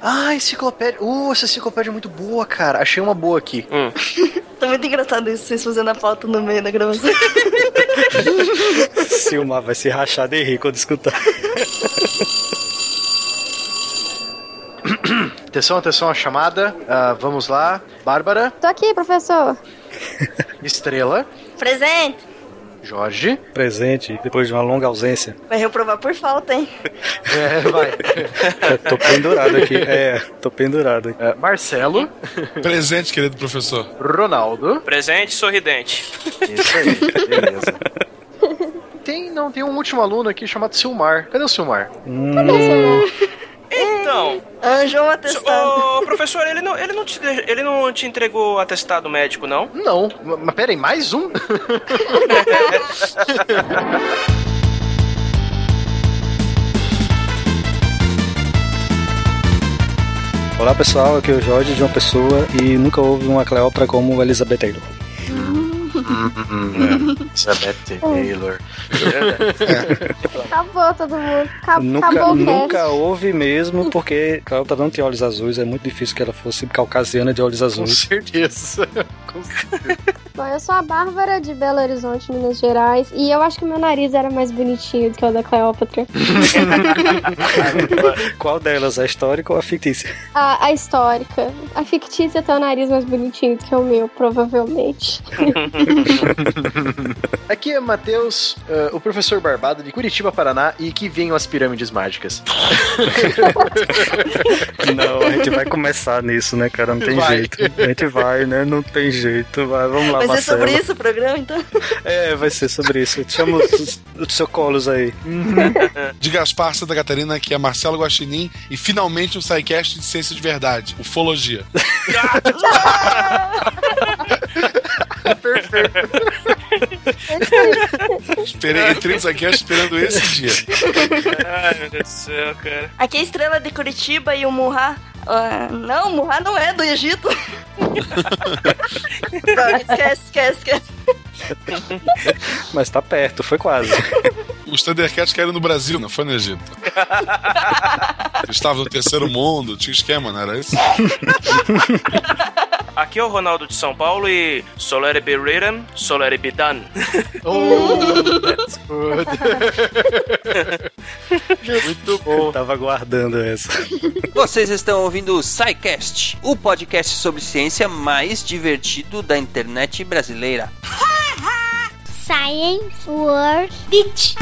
Ah, enciclopédia. Uh, essa enciclopédia é muito boa, cara. Achei uma boa aqui. Hum. Tá muito engraçado isso, vocês fazendo a pauta no meio da gravação. Silmar vai se rachar de rir quando escutar. Atenção, atenção, a chamada. Ah, vamos lá. Bárbara, Tô aqui, professor. Estrela, Presente! Jorge. Presente, depois de uma longa ausência. Vai reprovar por falta, hein? É, vai. Eu tô pendurado aqui. É, tô pendurado aqui. É, Marcelo, Presente, querido professor. Ronaldo. Presente sorridente. Isso aí, beleza. Tem, não, tem um último aluno aqui chamado Silmar. Cadê o Silmar? Então, Anjo um so- atestado. ô, professor, ele não, ele, não te, ele não te entregou atestado médico, não? Não, ma- mas pera aí, mais um? Olá pessoal, aqui é o Jorge de uma pessoa e nunca houve uma Cleópatra como Elizabeth Taylor. Elizabeth Taylor. Acabou todo mundo. Acab- Nunca, Acabou o nunca cast. houve mesmo, porque Cleópatra não tinha olhos azuis, é muito difícil que ela fosse caucasiana de olhos Com azuis. certeza. Com certeza. Bom, eu sou a Bárbara de Belo Horizonte, Minas Gerais, e eu acho que meu nariz era mais bonitinho do que o da Cleópatra. Qual delas, a histórica ou a fictícia? A, a histórica. A fictícia tem o nariz mais bonitinho do que o meu, provavelmente. Aqui é Matheus, eh, o professor Barbado de Curitiba, Paraná, e que venham as pirâmides mágicas. Não, a gente vai começar nisso, né, cara? Não tem Vai. jeito. A gente vai, né? Não tem jeito. Vai, vamos lá, Vai ser Marcelo. sobre isso o programa, então? É, vai ser sobre isso. Chama os, os seu colos aí. De Gaspar Santa Catarina, que é Marcelo Guaxinim. E finalmente um SciCast de ciência de verdade, ufologia. Esperei, entrei no SciCast esperando esse dia. Ai, meu Deus do céu, cara. Aqui é a estrela de Curitiba e o Murra. ah, não, o Murra não é do Egito. Droga, esquece, esquece, esquece. Mas tá perto, foi quase. Os Thundercats caíram no Brasil, não foi no Egito. Eles estavam no terceiro mundo, tinha esquema, não era isso? Aqui é o Ronaldo de São Paulo e Solere be written, Solere be done. Oh, that's good. Muito bom. Tava aguardando essa. Vocês estão ouvindo o SciCast, o podcast sobre ciência mais divertido da internet brasileira. Science World Beach.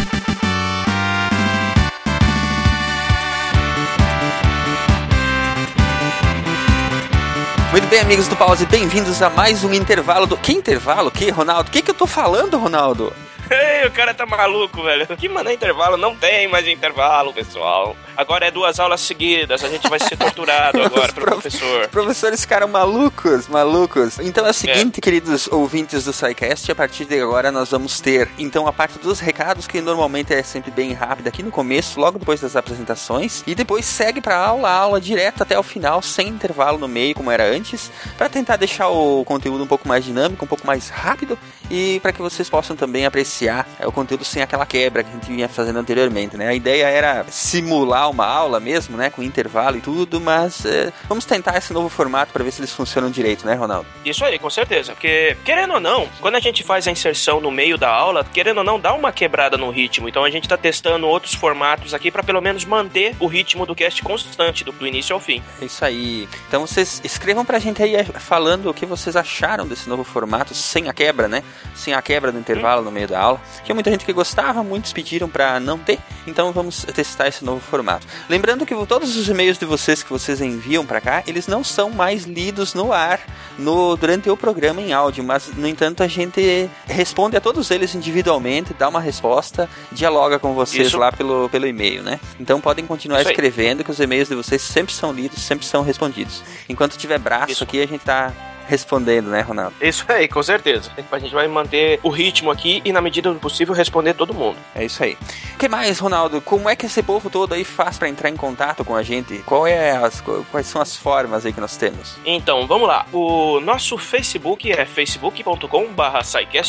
Muito bem, amigos do Pause, bem-vindos a mais um intervalo do. Que intervalo? Que, Ronaldo? O que, que eu tô falando, Ronaldo? Ei, o cara tá maluco, velho. Que mano intervalo? Não tem mais intervalo, pessoal. Agora é duas aulas seguidas. A gente vai ser torturado agora pelo Prof- professor. Professores ficaram malucos, malucos. Então é o seguinte, queridos ouvintes do SciCast, a partir de agora nós vamos ter, então, a parte dos recados, que normalmente é sempre bem rápida aqui no começo, logo depois das apresentações, e depois segue pra aula, a aula direto até o final, sem intervalo no meio, como era antes, para tentar deixar o conteúdo um pouco mais dinâmico, um pouco mais rápido, e para que vocês possam também apreciar é, o conteúdo sem aquela quebra que a gente vinha fazendo anteriormente, né? A ideia era simular uma aula mesmo, né? Com intervalo e tudo, mas é, vamos tentar esse novo formato para ver se eles funcionam direito, né, Ronaldo? Isso aí, com certeza. Porque, querendo ou não, quando a gente faz a inserção no meio da aula, querendo ou não, dá uma quebrada no ritmo. Então a gente tá testando outros formatos aqui para pelo menos manter o ritmo do cast constante, do, do início ao fim. É isso aí. Então vocês escrevam pra gente aí é, falando o que vocês acharam desse novo formato, sem a quebra, né? Sem a quebra do intervalo no meio da aula. Tinha muita gente que gostava, muitos pediram pra não ter. Então vamos testar esse novo formato. Lembrando que todos os e-mails de vocês que vocês enviam pra cá, eles não são mais lidos no ar no durante o programa em áudio, mas no entanto a gente responde a todos eles individualmente, dá uma resposta, dialoga com vocês Isso. lá pelo, pelo e-mail, né? Então podem continuar Isso aí. escrevendo que os e-mails de vocês sempre são lidos, sempre são respondidos. Enquanto tiver braço Isso. aqui, a gente tá respondendo, né, Ronaldo? Isso aí, com certeza. A gente vai manter o ritmo aqui e, na medida do possível, responder todo mundo. É isso aí. O que mais, Ronaldo? Como é que esse povo todo aí faz para entrar em contato com a gente? Qual é as, quais são as formas aí que nós temos? Então, vamos lá. O nosso Facebook é facebook.com barra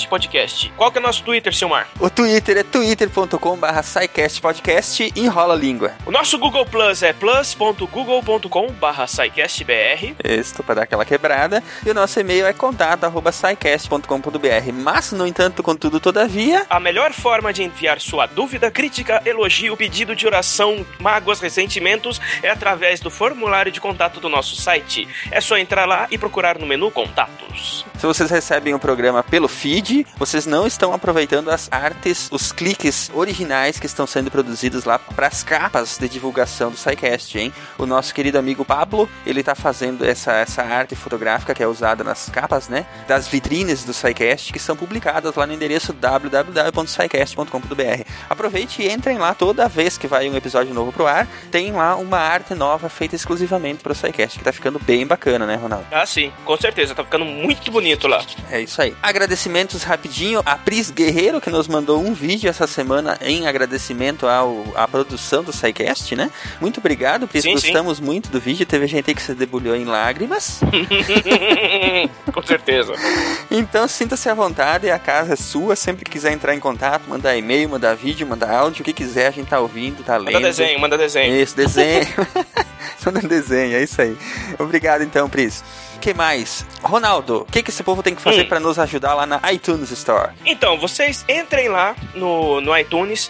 podcast. Qual que é o nosso Twitter, Silmar? O Twitter é twitter.com barra podcast enrola a língua. O nosso Google Plus é plus.google.com barra br. Isso, para dar aquela quebrada. E o nosso e-mail é contato arroba Mas, no entanto, contudo, todavia... A melhor forma de enviar sua dúvida, crítica, elogio, pedido de oração, mágoas, ressentimentos é através do formulário de contato do nosso site. É só entrar lá e procurar no menu Contatos. Se vocês recebem o programa pelo feed, vocês não estão aproveitando as artes, os cliques originais que estão sendo produzidos lá para as capas de divulgação do SciCast, hein? O nosso querido amigo Pablo, ele tá fazendo essa, essa arte fotográfica que é usada nas capas, né? Das vitrines do SciCast que são publicadas lá no endereço www.scicast.com.br. Aproveite e entrem lá toda vez que vai um episódio novo pro ar, tem lá uma arte nova feita exclusivamente pro SciCast, que tá ficando bem bacana, né, Ronaldo? Ah, sim, com certeza, tá ficando muito bonito lá. É isso aí. Agradecimentos rapidinho a Pris Guerreiro, que nos mandou um vídeo essa semana em agradecimento ao, à produção do SciCast, né? Muito obrigado, Pris, sim, gostamos sim. muito do vídeo, teve gente aí que se debulhou em lágrimas. com certeza. Então sinta-se à vontade, a casa é sua, sempre que quiser entrar em contato, mandar e-mail, mandar vídeo, mandar áudio, o que quiser, a gente tá ouvindo, tá lendo. Manda desenho, manda desenho. Isso, desenho. manda desenho, é isso aí. Obrigado então, Pris que mais? Ronaldo, o que, que esse povo tem que fazer hum. para nos ajudar lá na iTunes Store? Então, vocês entrem lá no, no iTunes,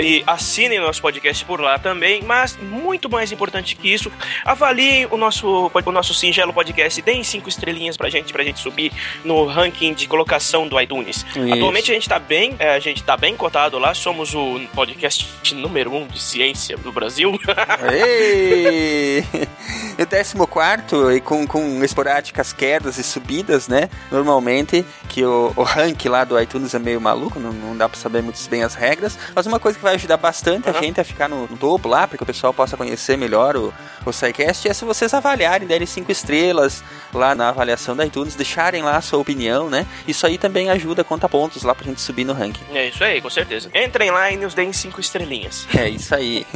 e assinem nosso podcast por lá também, mas muito mais importante que isso, avaliem o nosso, o nosso singelo podcast, deem cinco estrelinhas pra gente, pra gente subir no ranking de colocação do iTunes. Isso. Atualmente a gente tá bem, é, a gente tá bem cotado lá, somos o podcast número um de ciência do Brasil. Ei! E o décimo quarto, e com, com esporádicas quedas e subidas, né? Normalmente, que o, o ranking lá do iTunes é meio maluco, não, não dá pra saber muito bem as regras, mas uma coisa que vai ajudar bastante uhum. a gente a ficar no, no, topo lá, porque o pessoal possa conhecer melhor o, o SciCast, é se vocês avaliarem, derem cinco estrelas lá na avaliação da iTunes, deixarem lá a sua opinião, né? Isso aí também ajuda, conta pontos lá pra gente subir no ranking. É isso aí, com certeza. Entrem lá e nos deem cinco estrelinhas. É isso aí.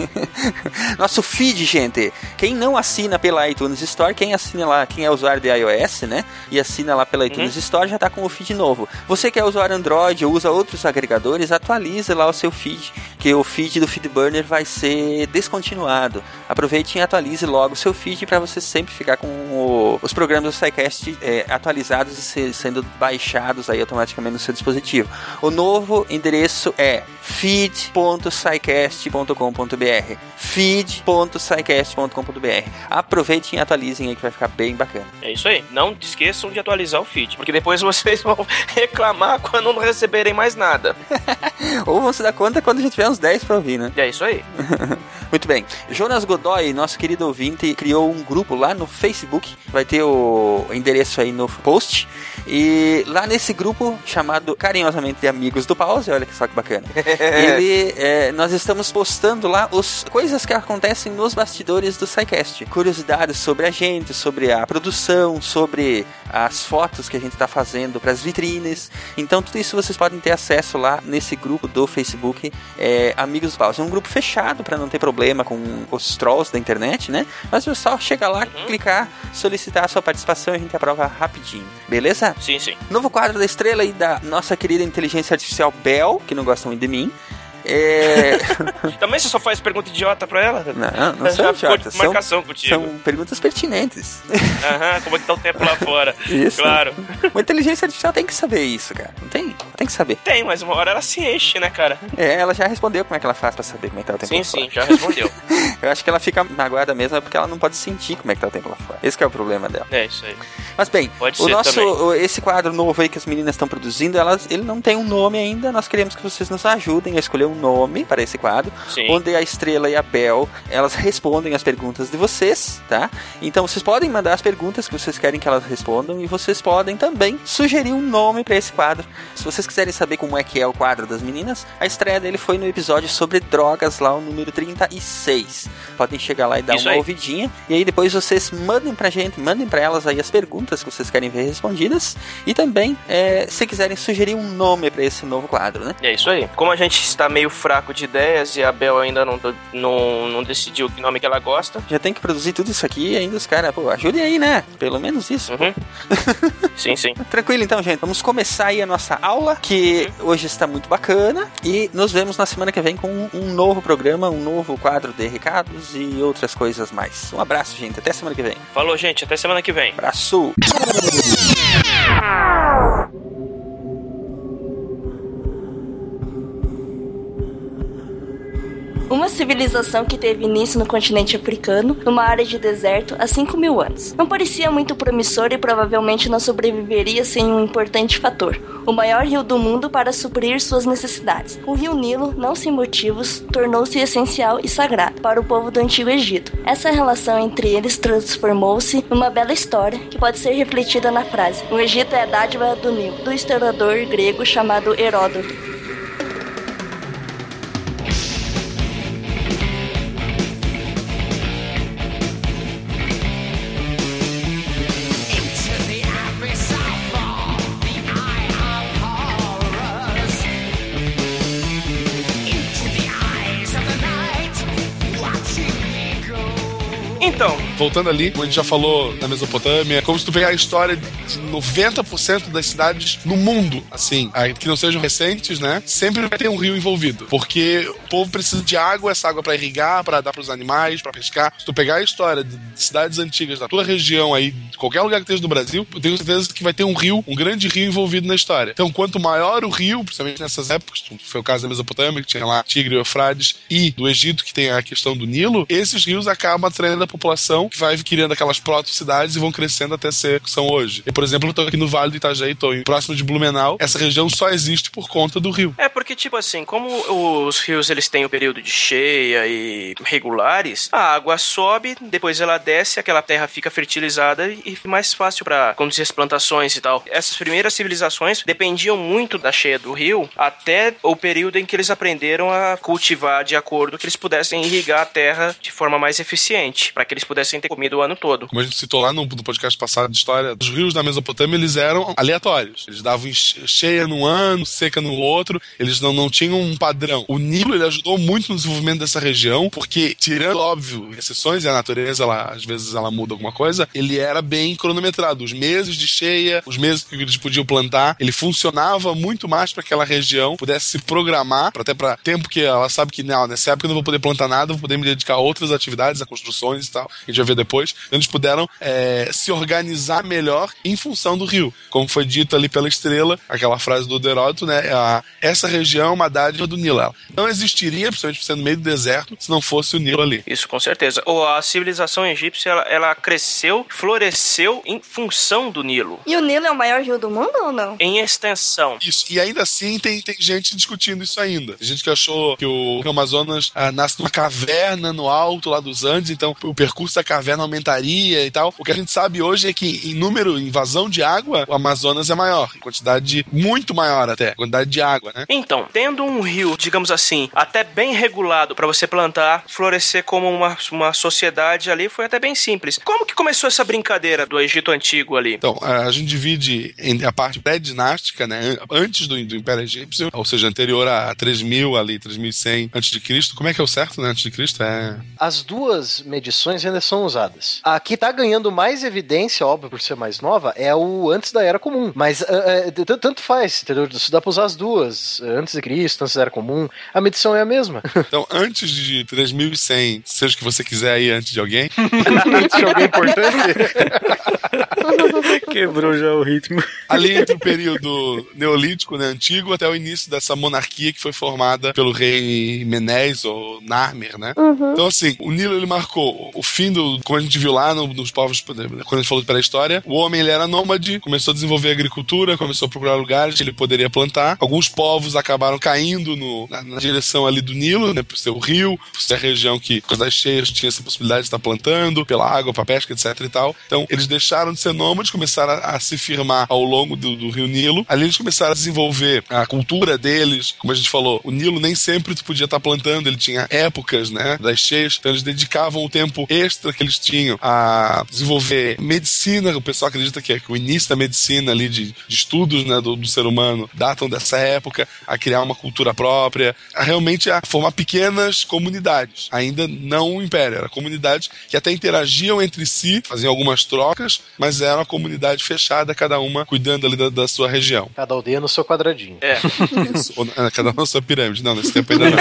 Nosso feed, gente. Quem não assina pela iTunes Store, quem assina lá, quem é usuário de iOS, né? E assina lá pela iTunes uhum. Store, já tá com o feed novo. Você que é usuário Android ou usa outros agregadores, atualize lá o seu feed que o feed do Feedburner vai ser descontinuado. Aproveite e atualize logo o seu feed para você sempre ficar com o, os programas do SciCast é, atualizados e ser, sendo baixados aí automaticamente no seu dispositivo. O novo endereço é feed.scicast.com.br feed.scicast.com.br Aproveitem e atualizem aí que vai ficar bem bacana. É isso aí. Não esqueçam de atualizar o feed, porque depois vocês vão reclamar quando não receberem mais nada. Ou vão se dar conta quando a gente tiver uns 10 pra ouvir, né? É isso aí. Muito bem. Jonas Godoy, nosso querido ouvinte, criou um grupo lá no Facebook. Vai ter o endereço aí no post. E lá nesse grupo, chamado carinhosamente de Amigos do Pause, olha que só que bacana. ele, é, nós estamos postando lá as coisas que acontecem nos bastidores do SciCast. Curiosidades sobre a gente, sobre a produção, sobre as fotos que a gente está fazendo para as vitrines. Então, tudo isso vocês podem ter acesso lá nesse grupo do Facebook, é, Amigos do Pause. É um grupo fechado para não ter problema com os trolls da internet, né? Mas é só chegar lá, uhum. clicar, solicitar a sua participação e a gente aprova rapidinho. Beleza? Sim, sim. Novo quadro da estrela aí da nossa querida inteligência artificial Bell, que não gosta muito de mim. É... Também você só faz pergunta idiota pra ela? Não, não são idiotas. marcação são, contigo. São perguntas pertinentes. Aham, como é que tá o tempo lá fora. Isso. Claro. Uma inteligência artificial tem que saber isso, cara. Não tem? Tem que saber. Tem, mas uma hora ela se enche, né, cara? É, ela já respondeu como é que ela faz pra saber como é que tá o tempo sim, lá fora. Sim, sim, já respondeu. Eu acho que ela fica magoada mesmo porque ela não pode sentir como é que tá o tempo lá fora. Esse é o problema dela. É, isso aí. Mas bem, pode o nosso, também. esse quadro novo aí que as meninas estão produzindo, elas, ele não tem um nome ainda. Nós queremos que vocês nos ajudem a escolher um nome para esse quadro, Sim. onde a Estrela e a Bel, elas respondem as perguntas de vocês, tá? Então vocês podem mandar as perguntas que vocês querem que elas respondam e vocês podem também sugerir um nome para esse quadro. Se vocês quiserem saber como é que é o quadro das meninas, a estreia dele foi no episódio sobre drogas lá, o número 36. Podem chegar lá e dar Isso uma aí. ouvidinha e aí depois vocês mandem pra gente, mandem pra elas aí as perguntas que vocês querem ver respondidas e também, é, se quiserem sugerir um nome para esse novo quadro, né? É isso aí. Como a gente está meio fraco de ideias e a Bel ainda não, não, não decidiu que nome que ela gosta. Já tem que produzir tudo isso aqui e ainda os caras, pô, ajudem aí, né? Pelo menos isso. Uhum. sim, sim. Tranquilo então, gente. Vamos começar aí a nossa aula, que hoje está muito bacana. E nos vemos na semana que vem com um novo programa, um novo quadro de recados e outras coisas mais. Um abraço, gente. Até semana que vem. Falou, gente. Até semana que vem. Abraço! Uma civilização que teve início no continente africano, numa área de deserto, há 5 mil anos. Não parecia muito promissor e provavelmente não sobreviveria sem um importante fator: o maior rio do mundo para suprir suas necessidades. O rio Nilo, não sem motivos, tornou-se essencial e sagrado para o povo do Antigo Egito. Essa relação entre eles transformou-se numa bela história que pode ser refletida na frase: O Egito é a dádiva do Nilo, do historiador grego chamado Heródoto. Voltando ali, como a gente já falou na Mesopotâmia, é como se tu pegar a história de 90% das cidades no mundo, assim, que não sejam recentes, né? Sempre vai ter um rio envolvido. Porque o povo precisa de água, essa água pra irrigar, pra dar pros animais, pra pescar. Se tu pegar a história de cidades antigas da tua região aí, de qualquer lugar que esteja no Brasil, eu tenho certeza que vai ter um rio, um grande rio envolvido na história. Então, quanto maior o rio, principalmente nessas épocas, foi o caso da Mesopotâmia, que tinha lá Tigre e Eufrates, e do Egito, que tem a questão do Nilo, esses rios acabam atraindo a população que vai criando aquelas proto-cidades e vão crescendo até ser o que são hoje. E, por exemplo, eu tô aqui no Vale do Itajaí, tô próximo de Blumenau, essa região só existe por conta do rio. É porque, tipo assim, como os rios eles têm o período de cheia e regulares, a água sobe, depois ela desce, aquela terra fica fertilizada e mais fácil para conduzir as plantações e tal. Essas primeiras civilizações dependiam muito da cheia do rio até o período em que eles aprenderam a cultivar de acordo que eles pudessem irrigar a terra de forma mais eficiente, para que eles pudessem ter comida o ano todo. Como a gente citou lá no, no podcast passado de história, os rios da Mesopotâmia eles eram aleatórios. Eles davam cheia num ano, seca no outro. Eles não, não tinham um padrão. O Nilo ele ajudou muito no desenvolvimento dessa região, porque, tirando, óbvio, exceções, e a natureza, ela, às vezes, ela muda alguma coisa, ele era bem cronometrado. Os meses de cheia, os meses que eles podiam plantar, ele funcionava muito mais para aquela região pudesse se programar, até para tempo que ela sabe que, não, nessa época eu não vou poder plantar nada, vou poder me dedicar a outras atividades, a construções e tal, a gente vai ver depois. Eles puderam é, se organizar melhor em função do rio. Como foi dito ali pela estrela, aquela frase do Heródoto, né? A, essa região é uma dádiva do Nilo. Ela não existiria, principalmente por ser no meio do deserto, se não fosse o Nilo ali. Isso, com certeza. Ou a civilização egípcia, ela, ela cresceu, floresceu em função do Nilo. E o Nilo é o maior rio do mundo ou não? Em extensão. Isso. E ainda assim tem, tem gente discutindo isso ainda. Tem gente que achou que o, que o Amazonas ah, nasce numa caverna no alto lá dos Andes, então o percurso da caverna aumentaria e tal. O que a gente sabe hoje é que em número, em vazão de água, o Amazonas é maior. Em quantidade muito maior até. Quantidade de água, né? Então, tendo um rio, digamos assim, até bem regulado para você plantar, florescer como uma, uma sociedade ali, foi até bem simples. Como que começou essa brincadeira do Egito Antigo ali? Então, a gente divide em a parte pré-dinástica, né? Antes do, do Império Egípcio, ou seja, anterior a 3000 ali, 3100 antes de Cristo. Como é que é o certo, né? Antes de Cristo é As duas medições ainda são usadas. A que tá ganhando mais evidência, óbvio, por ser mais nova, é o antes da Era Comum. Mas é, t- tanto faz, entendeu? Isso dá pra usar as duas. Antes de Cristo, antes da Era Comum. A medição é a mesma. Então, antes de 3100, seja o que você quiser aí antes de alguém, antes de alguém importante. Quebrou já o ritmo. Ali entre o período neolítico, né, antigo, até o início dessa monarquia que foi formada pelo rei Menes ou Narmer, né? Uhum. Então, assim, o Nilo ele marcou o fim do, como a gente viu lá no, nos povos, quando a gente falou pela história, o homem ele era nômade, começou a desenvolver agricultura, começou a procurar lugares que ele poderia plantar. Alguns povos acabaram caindo no, na, na direção ali do Nilo, né, por ser o rio, por ser a região que, por das cheias, tinha essa possibilidade de estar plantando, pela água, para pesca, etc e tal. Então, eles deixaram de ser nômades, começaram a, a se firmar ao longo do, do, rio Nilo. Ali eles começaram a desenvolver a cultura deles. Como a gente falou, o Nilo nem sempre tu podia estar plantando, ele tinha épocas, né, das cheias. Então, eles dedicavam o tempo extra que eles tinham a desenvolver medicina. O pessoal acredita que, é, que o início da medicina ali, de, de estudos né, do, do, ser humano, datam dessa época, a criar uma cultura própria, a realmente a formar pequenas comunidades. Ainda não o império, era comunidades que até interagiam entre si, faziam algumas trocas, mas era uma comunidade fechada, cada uma cuidando ali da, da sua região. Cada aldeia no seu quadradinho. É. Isso. cada uma na sua pirâmide. Não, nesse tempo ainda não.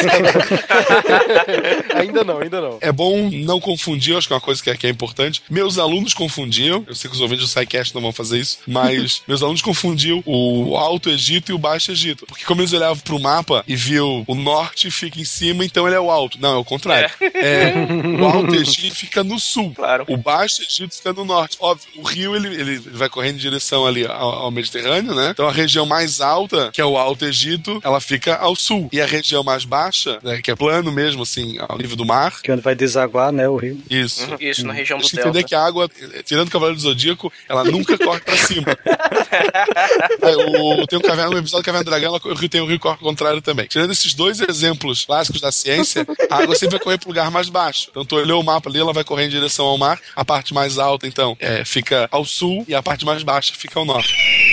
ainda não, ainda não. É bom não confundir, acho que é uma coisa que é, que é importante. Meus alunos confundiam, eu sei que os ouvintes do SciCast não vão fazer isso, mas meus alunos confundiam o Alto Egito e o Baixo Egito. Porque como eles olhavam pro mapa e viam o norte fica em cima, então ele é o alto. Não, é o contrário. É. É, o Alto Egito fica no sul. Claro. O Baixo Egito fica no norte. Óbvio, o rio ele, ele vai correndo em direção ali ao, ao, Mediterrâneo, né? Então a região mais alta, que é o Alto Egito, ela fica ao sul. E a região mais baixa, né, que é plano mesmo, assim, ao nível do mar. Que é onde vai desaguar, né, o rio. Isso. Uhum, isso, na região do Delta. entender que a água, tirando o Cavaleiro do Zodíaco, ela nunca corre pra cima. o, tem um caverna, no episódio do Caverna do Dragão, o rio tem o rio corre ao contrário também. Tirando esses dois exemplos clássicos da ciência, a água sempre vai correr pro lugar mais baixo. Então tu olhou o mapa ali, ela vai correr em direção ao mar. A parte mais alta, então, é, fica ao sul e a parte mais baixa fica ao norte.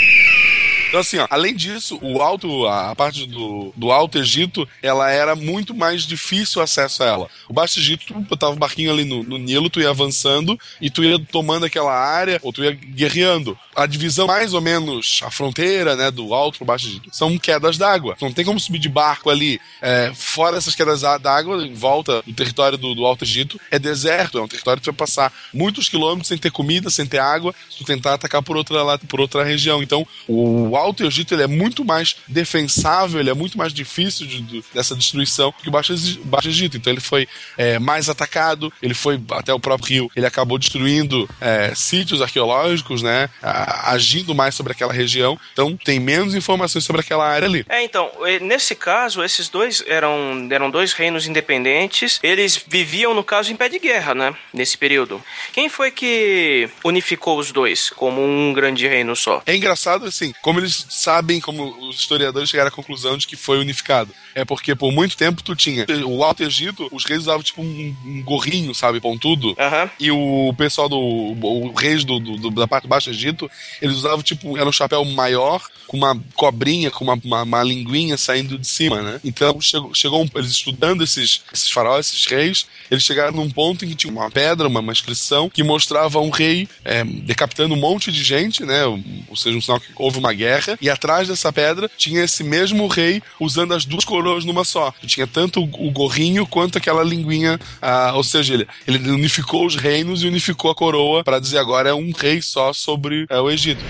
Então, assim, ó, além disso, o alto, a parte do, do Alto Egito, ela era muito mais difícil o acesso a ela. O Baixo Egito, tu botava o barquinho ali no, no Nilo, tu ia avançando e tu ia tomando aquela área, ou tu ia guerreando. A divisão, mais ou menos, a fronteira, né, do Alto pro Baixo Egito, são quedas d'água. Não tem como subir de barco ali. É, fora essas quedas d'água, em volta do território do, do Alto Egito, é deserto, é um território que tu vai passar muitos quilômetros sem ter comida, sem ter água, se tu tentar atacar por outra, por outra região. Então, o Alto Egito ele é muito mais defensável, ele é muito mais difícil de, de, dessa destruição que o Baixo, Baixo Egito. Então ele foi é, mais atacado, ele foi até o próprio rio, ele acabou destruindo é, sítios arqueológicos, né? A, agindo mais sobre aquela região. Então tem menos informações sobre aquela área ali. É, então, nesse caso, esses dois eram, eram dois reinos independentes, eles viviam, no caso, em pé de guerra, né? Nesse período. Quem foi que unificou os dois como um grande reino só? É engraçado, assim, como eles sabem, como os historiadores chegaram à conclusão de que foi unificado. É porque por muito tempo tu tinha o Alto Egito, os reis usavam tipo um, um gorrinho, sabe, pontudo. Uhum. E o pessoal do. O reis do, do, da parte do Baixo Egito, eles usavam tipo. Era um chapéu maior, com uma cobrinha, com uma, uma, uma linguinha saindo de cima, né? Então chegou, chegou um, eles estudando esses, esses faraós, esses reis, eles chegaram num ponto em que tinha uma pedra, uma, uma inscrição, que mostrava um rei é, decapitando um monte de gente, né? Ou seja, um sinal que houve uma guerra. E atrás dessa pedra tinha esse mesmo rei usando as duas coroas numa só. Tinha tanto o gorrinho quanto aquela linguinha, ah, ou seja, ele, ele unificou os reinos e unificou a coroa para dizer agora é um rei só sobre é, o Egito.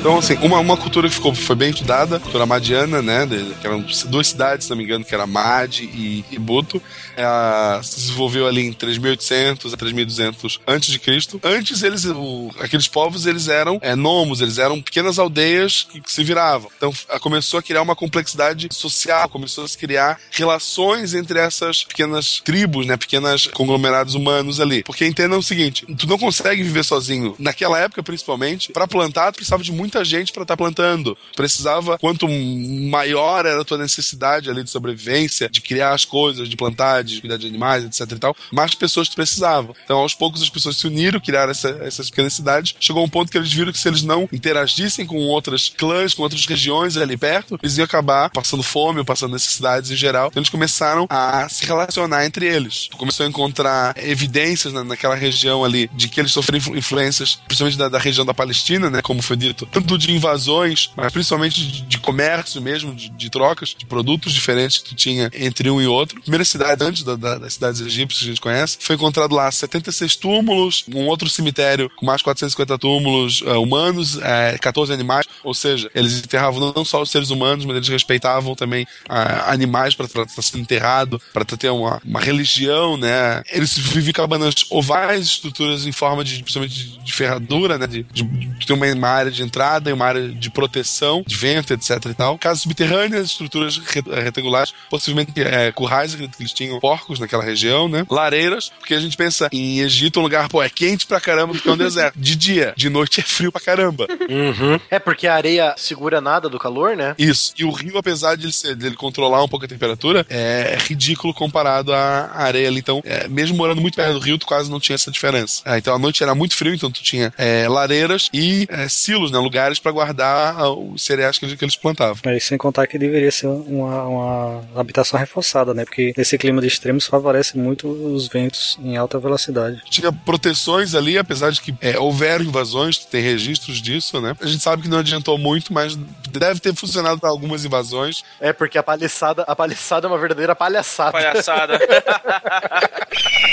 Então, assim, uma, uma cultura que ficou, foi bem estudada, a cultura madiana, né? Que eram duas cidades, se não me engano, que era Mad e, e Buto. Ela se desenvolveu ali em 3800 a 3200 antes de Cristo. Antes, eles, o, aqueles povos, eles eram é, nomos, eles eram pequenas aldeias que, que se viravam. Então, começou a criar uma complexidade social, começou a se criar relações entre essas pequenas tribos, né? Pequenas conglomerados humanos ali. Porque entendam o seguinte, tu não consegue viver sozinho. Naquela época, principalmente, para plantar, tu precisava de muito muita gente para estar tá plantando. Precisava, quanto maior era a tua necessidade ali de sobrevivência, de criar as coisas, de plantar, de cuidar de animais, etc e tal, mais pessoas tu precisavam. Então, aos poucos, as pessoas se uniram, criaram essa, essas pequenas cidades. Chegou um ponto que eles viram que se eles não interagissem com outras clãs, com outras regiões ali perto, eles iam acabar passando fome passando necessidades em geral. Então, eles começaram a se relacionar entre eles. Tu começou a encontrar evidências na, naquela região ali de que eles sofreram influências, principalmente da, da, região da Palestina, né? Como foi dito, tanto de invasões, mas principalmente de, de comércio mesmo, de, de, trocas, de produtos diferentes que tu tinha entre um e outro. Primeira cidade, antes da, da, das cidades egípcias que a gente conhece, foi encontrado lá 76 túmulos, um outro cemitério com mais 450 túmulos uh, humanos, uh, eh, 14 animais, ou seja, eles enterravam não só os seres humanos, mas eles respeitavam também uh, animais para estar sendo enterrado, para ter uma, uma religião, né? Eles viviam cabanas ovais, estruturas em forma de, principalmente de, ferradura, né? De, de, de, ter uma área de entrada e uma área de proteção, de vento, etc e tal. Casas subterrâneas, estruturas retangulares, possivelmente é, currais, que eles tinham porcos naquela região, né? Lareiras, porque a gente pensa em Egito, um lugar, pô, é quente pra caramba porque é um deserto. De dia, de noite é frio pra caramba. Uhum. É porque a areia segura nada do calor, né? Isso. E o rio, apesar de ele, ser, de ele controlar um pouco a temperatura, é ridículo comparado à areia ali. Então, é, mesmo morando muito perto do rio, tu quase não tinha essa diferença. É, então a noite era muito frio, então tu tinha é, lareiras e é, silos, né, lugares para guardar os cereais que, que eles plantavam. É, sem contar que deveria ser uma, uma habitação reforçada, né? Porque nesse clima de extremos favorece muito os ventos em alta velocidade. Tinha proteções ali, apesar de que é, houveram invasões, tem registros disso, né? A gente sabe que não adiantou muito, mas deve ter funcionado para algumas invasões. É, porque a paliçada, a paliçada é uma verdadeira palhaçada. Palhaçada.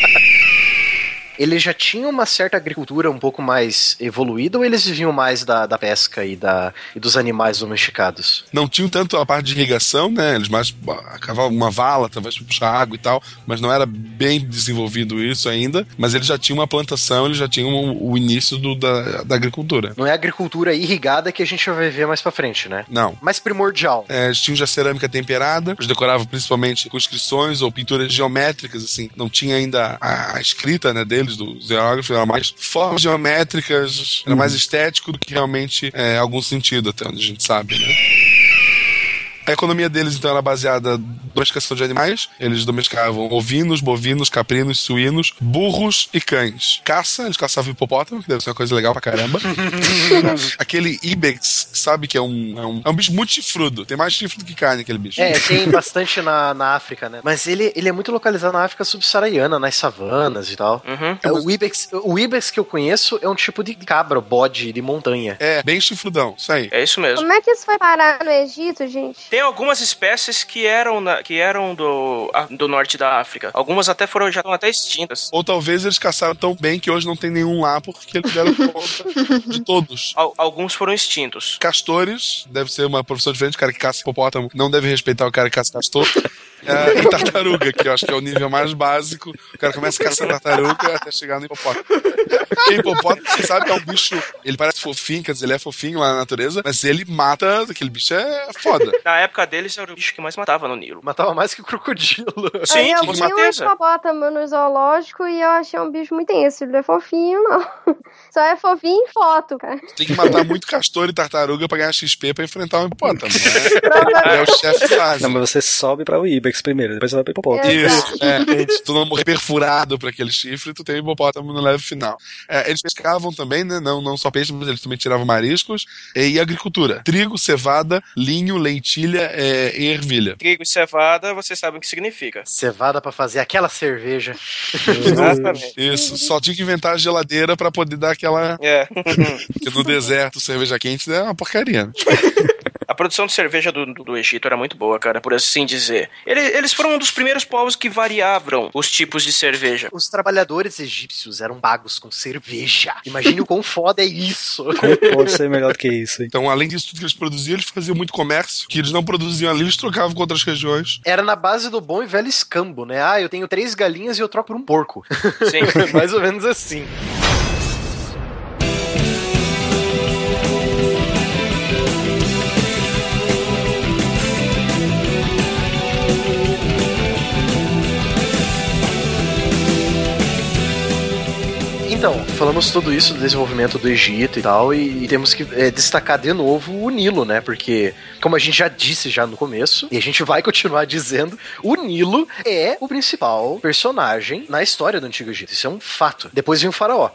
eles já tinham uma certa agricultura um pouco mais evoluída ou eles viviam mais da, da pesca e, da, e dos animais domesticados? Não tinham tanto a parte de irrigação, né? Eles mais cavavam uma vala, talvez para puxar água e tal, mas não era bem desenvolvido isso ainda. Mas eles já tinham uma plantação, eles já tinham o, o início do, da, da agricultura. Não é agricultura irrigada que a gente vai ver mais pra frente, né? Não. Mais primordial. É, eles tinham já cerâmica temperada, eles decoravam principalmente com inscrições ou pinturas geométricas, assim. Não tinha ainda a, a escrita, né, deles deles, do geógrafo, era mais formas geométricas, era mais estético do que realmente é, algum sentido, até onde a gente sabe, né? A economia deles, então, era baseada domesticação de animais. Eles domesticavam ovinos, bovinos, caprinos, suínos, burros e cães. Caça, eles caçavam hipopótamo, que deve ser uma coisa legal pra caramba. aquele ibex, sabe que é um, é um, é um bicho muito chifrudo. Tem mais chifre do que carne, aquele bicho. É, tem bastante na, na África, né? Mas ele, ele é muito localizado na África subsaariana, nas savanas e tal. Uhum. É, o, ibex, o ibex que eu conheço é um tipo de cabra, bode de montanha. É, bem chifrudão, isso aí. É isso mesmo. Como é que isso foi parar no Egito, gente? Tem algumas espécies que eram, na, que eram do, do norte da África. Algumas até foram já estão até extintas. Ou talvez eles caçaram tão bem que hoje não tem nenhum lá porque eles deram conta de todos. Al, alguns foram extintos. Castores, deve ser uma profissão diferente. O cara que caça hipopótamo não deve respeitar o cara que caça castor. É, e tartaruga, que eu acho que é o nível mais básico. O cara começa a caçar tartaruga até chegar no hipopótamo. Porque hipopótamo, você sabe que é um bicho. Ele parece fofinho, quer dizer, ele é fofinho lá na natureza, mas ele mata. Aquele bicho é foda. Na época deles era o bicho que mais matava no Nilo. Matava mais que o crocodilo. Sim, com certeza. Eu vi um hipopótamo no zoológico e eu achei um bicho muito tenso. Ele não é fofinho, não. Só é fofinho em foto, cara. Tem que matar muito castor e tartaruga pra ganhar XP pra enfrentar um hipopótamo, né? é o chefe fase. Não, mas você sobe pra o Ibex primeiro, depois você vai pro hipopótamo. Isso, é. Se tu não morrer perfurado pra aquele chifre, tu tem o hipopótamo no level final. É, eles pescavam também, né? Não, não só peixe, mas eles também tiravam mariscos. E agricultura. Trigo, cevada, linho, lentilha é, e ervilha. Trigo e cevada, vocês sabem o que significa. Cevada pra fazer aquela cerveja. Exatamente. Isso, só tinha que inventar a geladeira pra poder dar aquela. É. Porque no deserto, cerveja quente é uma porcaria. A produção de cerveja do, do, do, Egito era muito boa, cara, por assim dizer. Eles, eles foram um dos primeiros povos que variavam os tipos de cerveja. Os trabalhadores egípcios eram pagos com cerveja. Imagine o quão foda é isso. Como pode ser melhor do que isso? Hein? Então, além disso tudo que eles produziam, eles faziam muito comércio, que eles não produziam ali, eles trocavam com outras regiões. Era na base do bom e velho escambo, né? Ah, eu tenho três galinhas e eu troco por um porco. Sim. Mais ou menos assim. Então, falamos tudo isso do desenvolvimento do Egito e tal, e, e temos que é, destacar de novo o Nilo, né? Porque, como a gente já disse já no começo, e a gente vai continuar dizendo, o Nilo é o principal personagem na história do Antigo Egito. Isso é um fato. Depois vem o faraó.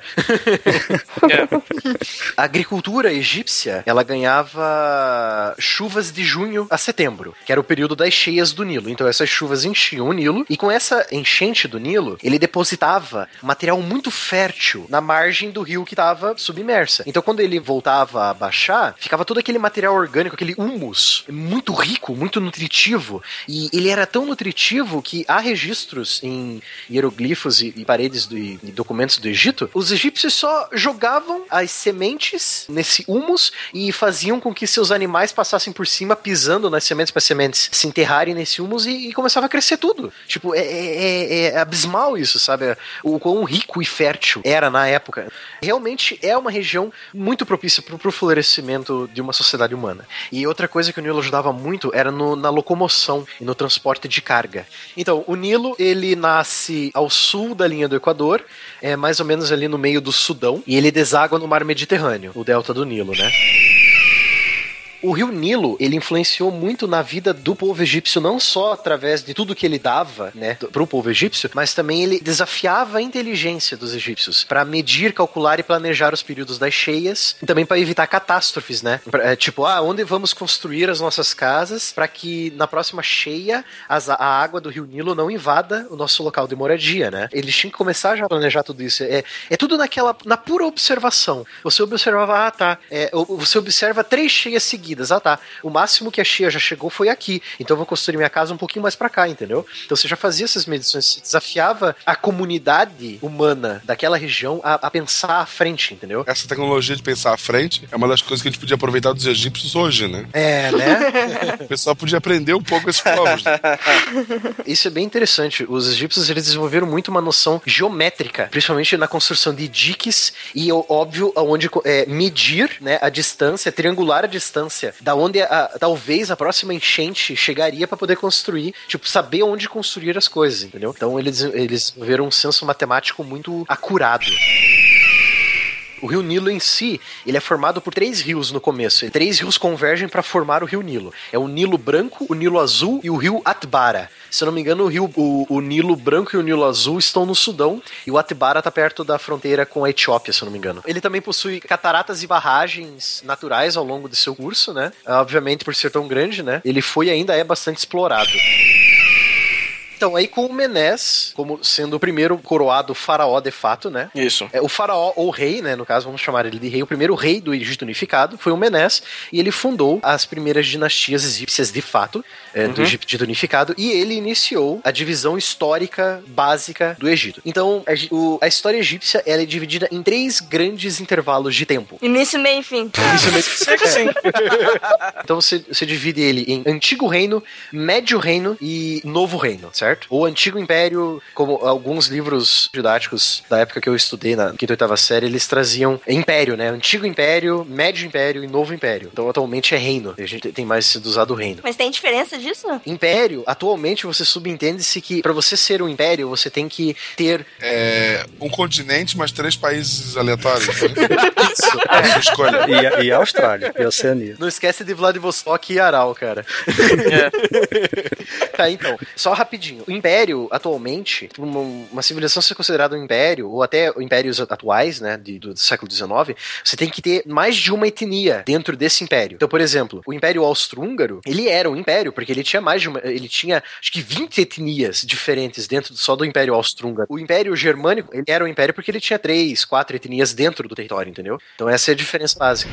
a agricultura egípcia, ela ganhava chuvas de junho a setembro, que era o período das cheias do Nilo. Então essas chuvas enchiam o Nilo, e com essa enchente do Nilo, ele depositava material muito fértil na margem do rio que estava submersa. Então quando ele voltava a baixar, ficava todo aquele material orgânico, aquele humus, muito rico, muito nutritivo, e ele era tão nutritivo que há registros em hieroglifos e, e paredes do, e documentos do Egito, os egípcios só jogavam as sementes nesse humus e faziam com que seus animais passassem por cima pisando nas sementes para as sementes se enterrarem nesse humus e, e começava a crescer tudo. Tipo, é, é, é abismal isso, sabe? O quão rico e fértil era na época. Realmente é uma região muito propícia para o florescimento de uma sociedade humana. E outra coisa que o Nilo ajudava muito era no, na locomoção e no transporte de carga. Então, o Nilo, ele nasce ao sul da linha do Equador, é mais ou menos ali no meio do Sudão, e ele deságua no mar Mediterrâneo, o delta do Nilo, né? O rio Nilo, ele influenciou muito na vida do povo egípcio, não só através de tudo que ele dava, né, pro povo egípcio, mas também ele desafiava a inteligência dos egípcios para medir, calcular e planejar os períodos das cheias, e também para evitar catástrofes, né? Pra, é, tipo, ah, onde vamos construir as nossas casas para que na próxima cheia as, a água do rio Nilo não invada o nosso local de moradia, né? Eles tinham que começar já a planejar tudo isso. É, é tudo naquela, na pura observação. Você observava, ah, tá, é, você observa três cheias seguidas seguidas. Ah, tá. O máximo que a Chia já chegou foi aqui. Então eu vou construir minha casa um pouquinho mais para cá, entendeu? Então você já fazia essas medições, você desafiava a comunidade humana daquela região a, a, pensar à frente, entendeu? Essa tecnologia de pensar à frente é uma das coisas que a gente podia aproveitar dos egípcios hoje, né? É, né? o pessoal podia aprender um pouco esses povos. Né? Isso é bem interessante. Os egípcios eles desenvolveram muito uma noção geométrica, principalmente na construção de diques e, óbvio, aonde é, medir né, a distância, triangular a distância da onde a, talvez a próxima enchente chegaria para poder construir, tipo, saber onde construir as coisas, entendeu? Então eles, eles viram um senso matemático muito acurado. O rio Nilo em si, ele é formado por três rios no começo. Três rios convergem para formar o rio Nilo. É o Nilo Branco, o Nilo Azul e o rio Atbara. Se eu não me engano, o rio, o, o Nilo Branco e o Nilo Azul estão no Sudão e o Atbara está perto da fronteira com a Etiópia, se eu não me engano. Ele também possui cataratas e barragens naturais ao longo de seu curso, né? Obviamente, por ser tão grande, né? Ele foi e ainda é bastante explorado. Então, aí com o Menes, como sendo o primeiro coroado faraó de fato, né? Isso. É, o faraó, ou rei, né? No caso, vamos chamar ele de rei. O primeiro rei do Egito unificado foi o Menes, e ele fundou as primeiras dinastias egípcias de fato, é, uhum. do Egito unificado, e ele iniciou a divisão histórica básica do Egito. Então, a, o, a história egípcia ela é dividida em três grandes intervalos de tempo. Início, meio e fim. Início, meio e fim. então você, você divide ele em Antigo Reino, Médio Reino e Novo Reino, certo? Certo? O Antigo Império, como alguns livros didáticos da época que eu estudei na quinta e oitava série, eles traziam Império, né? Antigo Império, Médio Império e Novo Império. Então atualmente é reino. A gente tem mais sido usado reino. Mas tem diferença disso? Império, atualmente você subentende-se que para você ser um império, você tem que ter. É, um continente, mas três países aleatórios. Né? Isso. É a sua escolha. E, e a Austrália, e a Oceania. Não esquece de Vladivostok e Aral, cara. É. tá, então. Só rapidinho o império, atualmente, uma, uma, civilização ser considerada um império, ou até impérios atuais, né, de, do, do, século XIX, você tem que ter mais de uma etnia dentro desse império. Então, por exemplo, o Império Austro-Húngaro, ele era um império, porque ele tinha mais de uma, ele tinha, acho que 20 etnias diferentes dentro só do Império Austro-Húngaro. O Império Germânico, ele era um império porque ele tinha três, quatro etnias dentro do território, entendeu? Então essa é a diferença básica.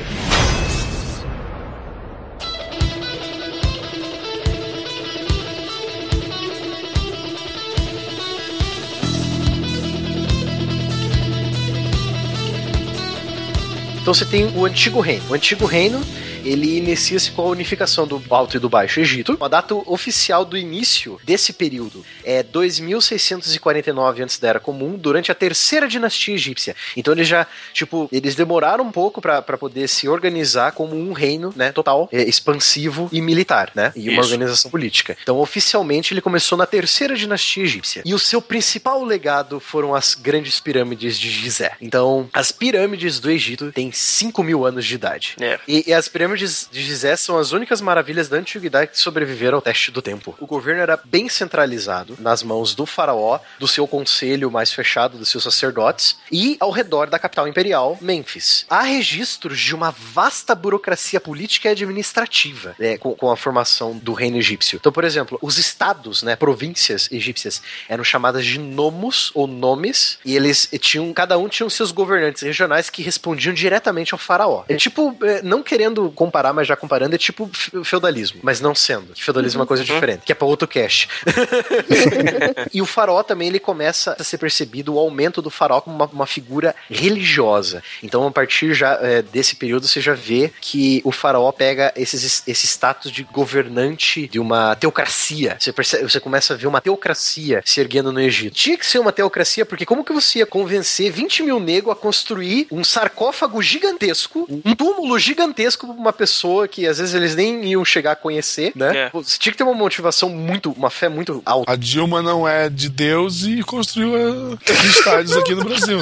Então você tem o Antigo Reino. O Antigo Reino ele inicia-se com a unificação do Alto e do Baixo Egito. A data oficial do início desse período é 2649 antes da Era Comum, durante a terceira dinastia egípcia. Então eles já, tipo, eles demoraram um pouco para poder se organizar como um reino, né, total, é, expansivo e militar, né, e uma Isso. organização política. Então oficialmente ele começou na terceira dinastia egípcia. E o seu principal legado foram as grandes pirâmides de Gizé. Então as pirâmides do Egito têm 5 mil anos de idade. É. E, e as pirâmides de Gizé são as únicas maravilhas da antiguidade que sobreviveram ao teste do tempo. O governo era bem centralizado nas mãos do faraó, do seu conselho mais fechado, dos seus sacerdotes, e ao redor da capital imperial, Mênfis. Há registros de uma vasta burocracia política e administrativa né, com, com a formação do reino egípcio. Então, por exemplo, os estados, né, províncias egípcias, eram chamadas de nomos ou nomes, e eles tinham, cada um tinha seus governantes regionais que respondiam diretamente ao faraó. É tipo, é, não querendo comparar, mas já comparando, é tipo fe- feudalismo, mas não sendo. Feudalismo é uma coisa diferente, que é pra outro cash. e o faraó também, ele começa a ser percebido o aumento do faraó como uma, uma figura religiosa. Então, a partir já é, desse período, você já vê que o faraó pega esses, esse status de governante de uma teocracia. Você, percebe, você começa a ver uma teocracia se erguendo no Egito. Tinha que ser uma teocracia, porque como que você ia convencer 20 mil negros a construir um sarcófago gigantesco, um túmulo gigantesco pra uma pessoa que às vezes eles nem iam chegar a conhecer, né? É. Você tinha que ter uma motivação muito, uma fé muito alta. A Dilma não é de Deus e construiu eh, estádios aqui no Brasil.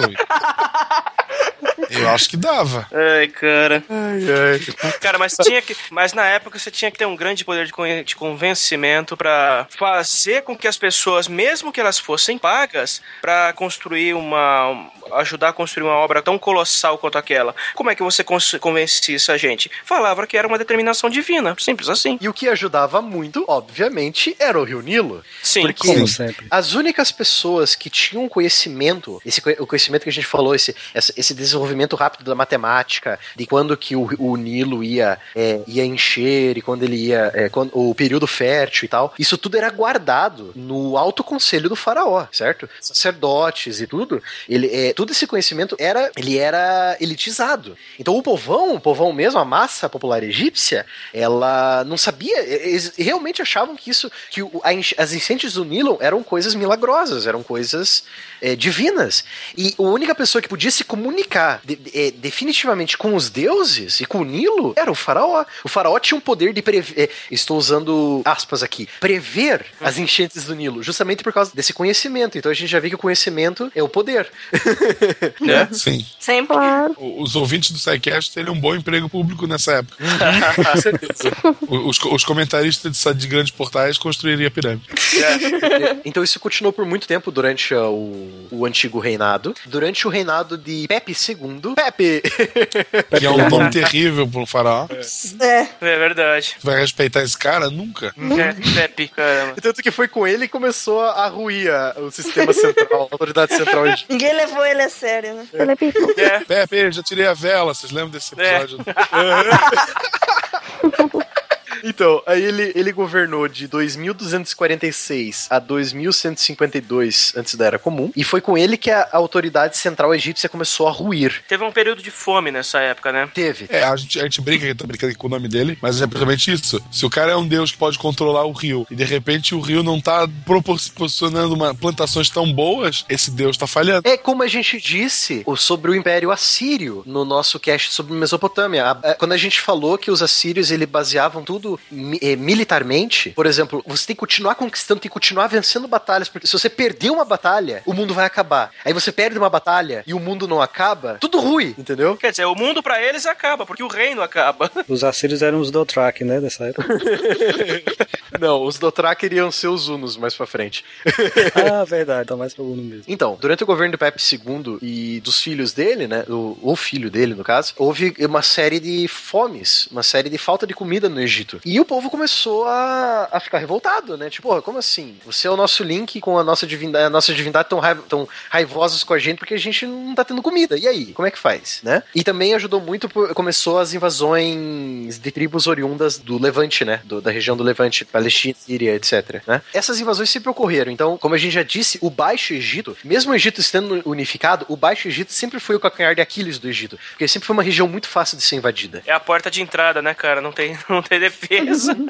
Eu acho que dava. Ai, cara. Cara, mas tinha que. Mas na época você tinha que ter um grande poder de, con- de convencimento pra fazer com que as pessoas, mesmo que elas fossem pagas, pra construir uma. Ajudar a construir uma obra tão colossal quanto aquela. Como é que você convencia essa gente? Falava que era uma determinação divina. Simples assim. E o que ajudava muito, obviamente, era o Rio Nilo. Sim. Porque Como sempre. as únicas pessoas que tinham conhecimento, esse o conhecimento que a gente falou, esse, esse desenvolvimento rápido da matemática, de quando que o, o Nilo ia, é, ia encher e quando ele ia, é, quando, o período fértil e tal, isso tudo era guardado no alto conselho do faraó, certo? Sacerdotes e tudo, ele, é, todo esse conhecimento era, ele era elitizado. Então o povão, o povão mesmo, a massa popular egípcia, ela não sabia, eles realmente achavam que isso, que as enchentes do Nilo eram coisas milagrosas, eram coisas é, divinas. E a única pessoa que podia se comunicar de- de- é, definitivamente com os deuses e com o Nilo era o faraó. O faraó tinha um poder de prever, é, estou usando aspas aqui, prever as enchentes do Nilo, justamente por causa desse conhecimento. Então a gente já vê que o conhecimento é o poder. Né? Sim. Sempre. Claro. Os ouvintes do SciCast teriam um bom emprego público nessa época. Com certeza. Os, os comentaristas de, de grandes portais construiriam a pirâmide. Então isso continuou por muito tempo durante uh, o, o antigo reinado. Durante o reinado de Pepe II. Pepe! Que é um nome terrível pro faraó. É. É verdade. Tu vai respeitar esse cara? Nunca. É, Pepe, caramba. Tanto que foi com ele que começou a ruir o sistema central, a autoridade central. Ninguém levou ele a sério, né? Ele é pico. É. Pepe, já tirei a vela. Vocês lembram desse episódio? Então, aí ele, ele governou de 2246 a 2152 antes da Era Comum, e foi com ele que a autoridade central egípcia começou a ruir. Teve um período de fome nessa época, né? Teve. É, a gente, a gente brinca, tá brincando com o nome dele, mas é simplesmente isso. Se o cara é um deus que pode controlar o rio e de repente o rio não tá proporcionando uma, plantações tão boas, esse deus tá falhando. É como a gente disse sobre o Império Assírio no nosso cast sobre Mesopotâmia. Quando a gente falou que os assírios ele baseavam tudo eh, militarmente, por exemplo, você tem que continuar conquistando, tem que continuar vencendo batalhas, porque se você perder uma batalha, o mundo vai acabar. Aí você perde uma batalha e o mundo não acaba, tudo ruim, entendeu? Quer dizer, o mundo pra eles acaba, porque o reino acaba. Os assírios eram os Dothraki, né, dessa época. Não, os Dothraki iriam ser os Hunos mais pra frente. ah, verdade, tá mais pro Uno mesmo. Então, durante o governo do Pepe II e dos filhos dele, né, o, o filho dele, no caso, houve uma série de fomes, uma série de falta de comida no Egito. E o povo começou a, a ficar revoltado, né? Tipo, porra, como assim? Você é o nosso link com a nossa divindade, a nossa divindade tão, raiv tão raivosos com a gente porque a gente não tá tendo comida. E aí? Como é que faz, né? E também ajudou muito, por, começou as invasões de tribos oriundas do Levante, né? Do, da região do Levante, Palestina, Síria, etc. Né? Essas invasões sempre ocorreram. Então, como a gente já disse, o Baixo Egito, mesmo o Egito estando unificado, o Baixo Egito sempre foi o calcanhar de Aquiles do Egito. Porque sempre foi uma região muito fácil de ser invadida. É a porta de entrada, né, cara? Não tem, não tem defesa.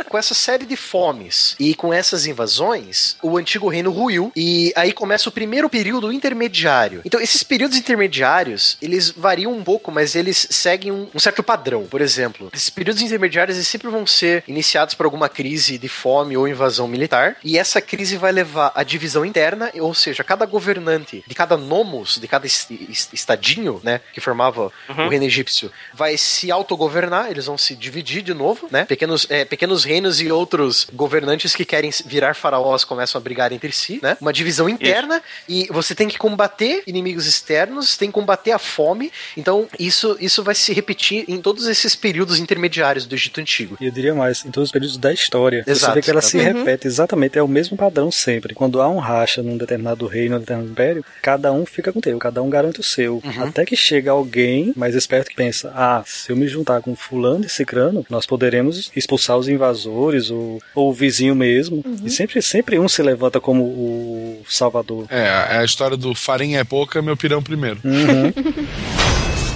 Com essa série de fomes e com essas invasões, o antigo reino ruiu e aí começa o primeiro período intermediário. Então, esses períodos intermediários, eles variam um pouco, mas eles seguem um, um certo padrão. Por exemplo, esses períodos intermediários eles sempre vão ser iniciados por alguma crise de fome ou invasão militar, e essa crise vai levar à divisão interna, ou seja, cada governante de cada nomos, de cada estadinho, né, que formava uhum. o reino egípcio, vai se autogovernar, eles vão se dividir de novo, né? Pequenos, é, pequenos reinos e outros governantes que querem virar faraós começam a brigar entre si, né? Uma divisão interna isso. e você tem que combater inimigos externos, tem que combater a fome. Então, isso, isso vai se repetir em todos esses períodos intermediários do Egito Antigo. E eu diria mais, em todos os períodos da história. Exato. Você vê que ela se uhum. repete exatamente, é o mesmo padrão sempre. Quando há um racha num determinado reino, num determinado império, cada um fica com o teu, cada um garante o seu. Uhum. Até que chega alguém mais esperto que pensa: ah, se eu me juntar com fulano e cicrano, nós poderemos expulsar os invasores ou, ou o vizinho mesmo. Uhum. E sempre, sempre um se levanta como o salvador. É, é a história do farinha é pouca, meu pirão primeiro. Uhum.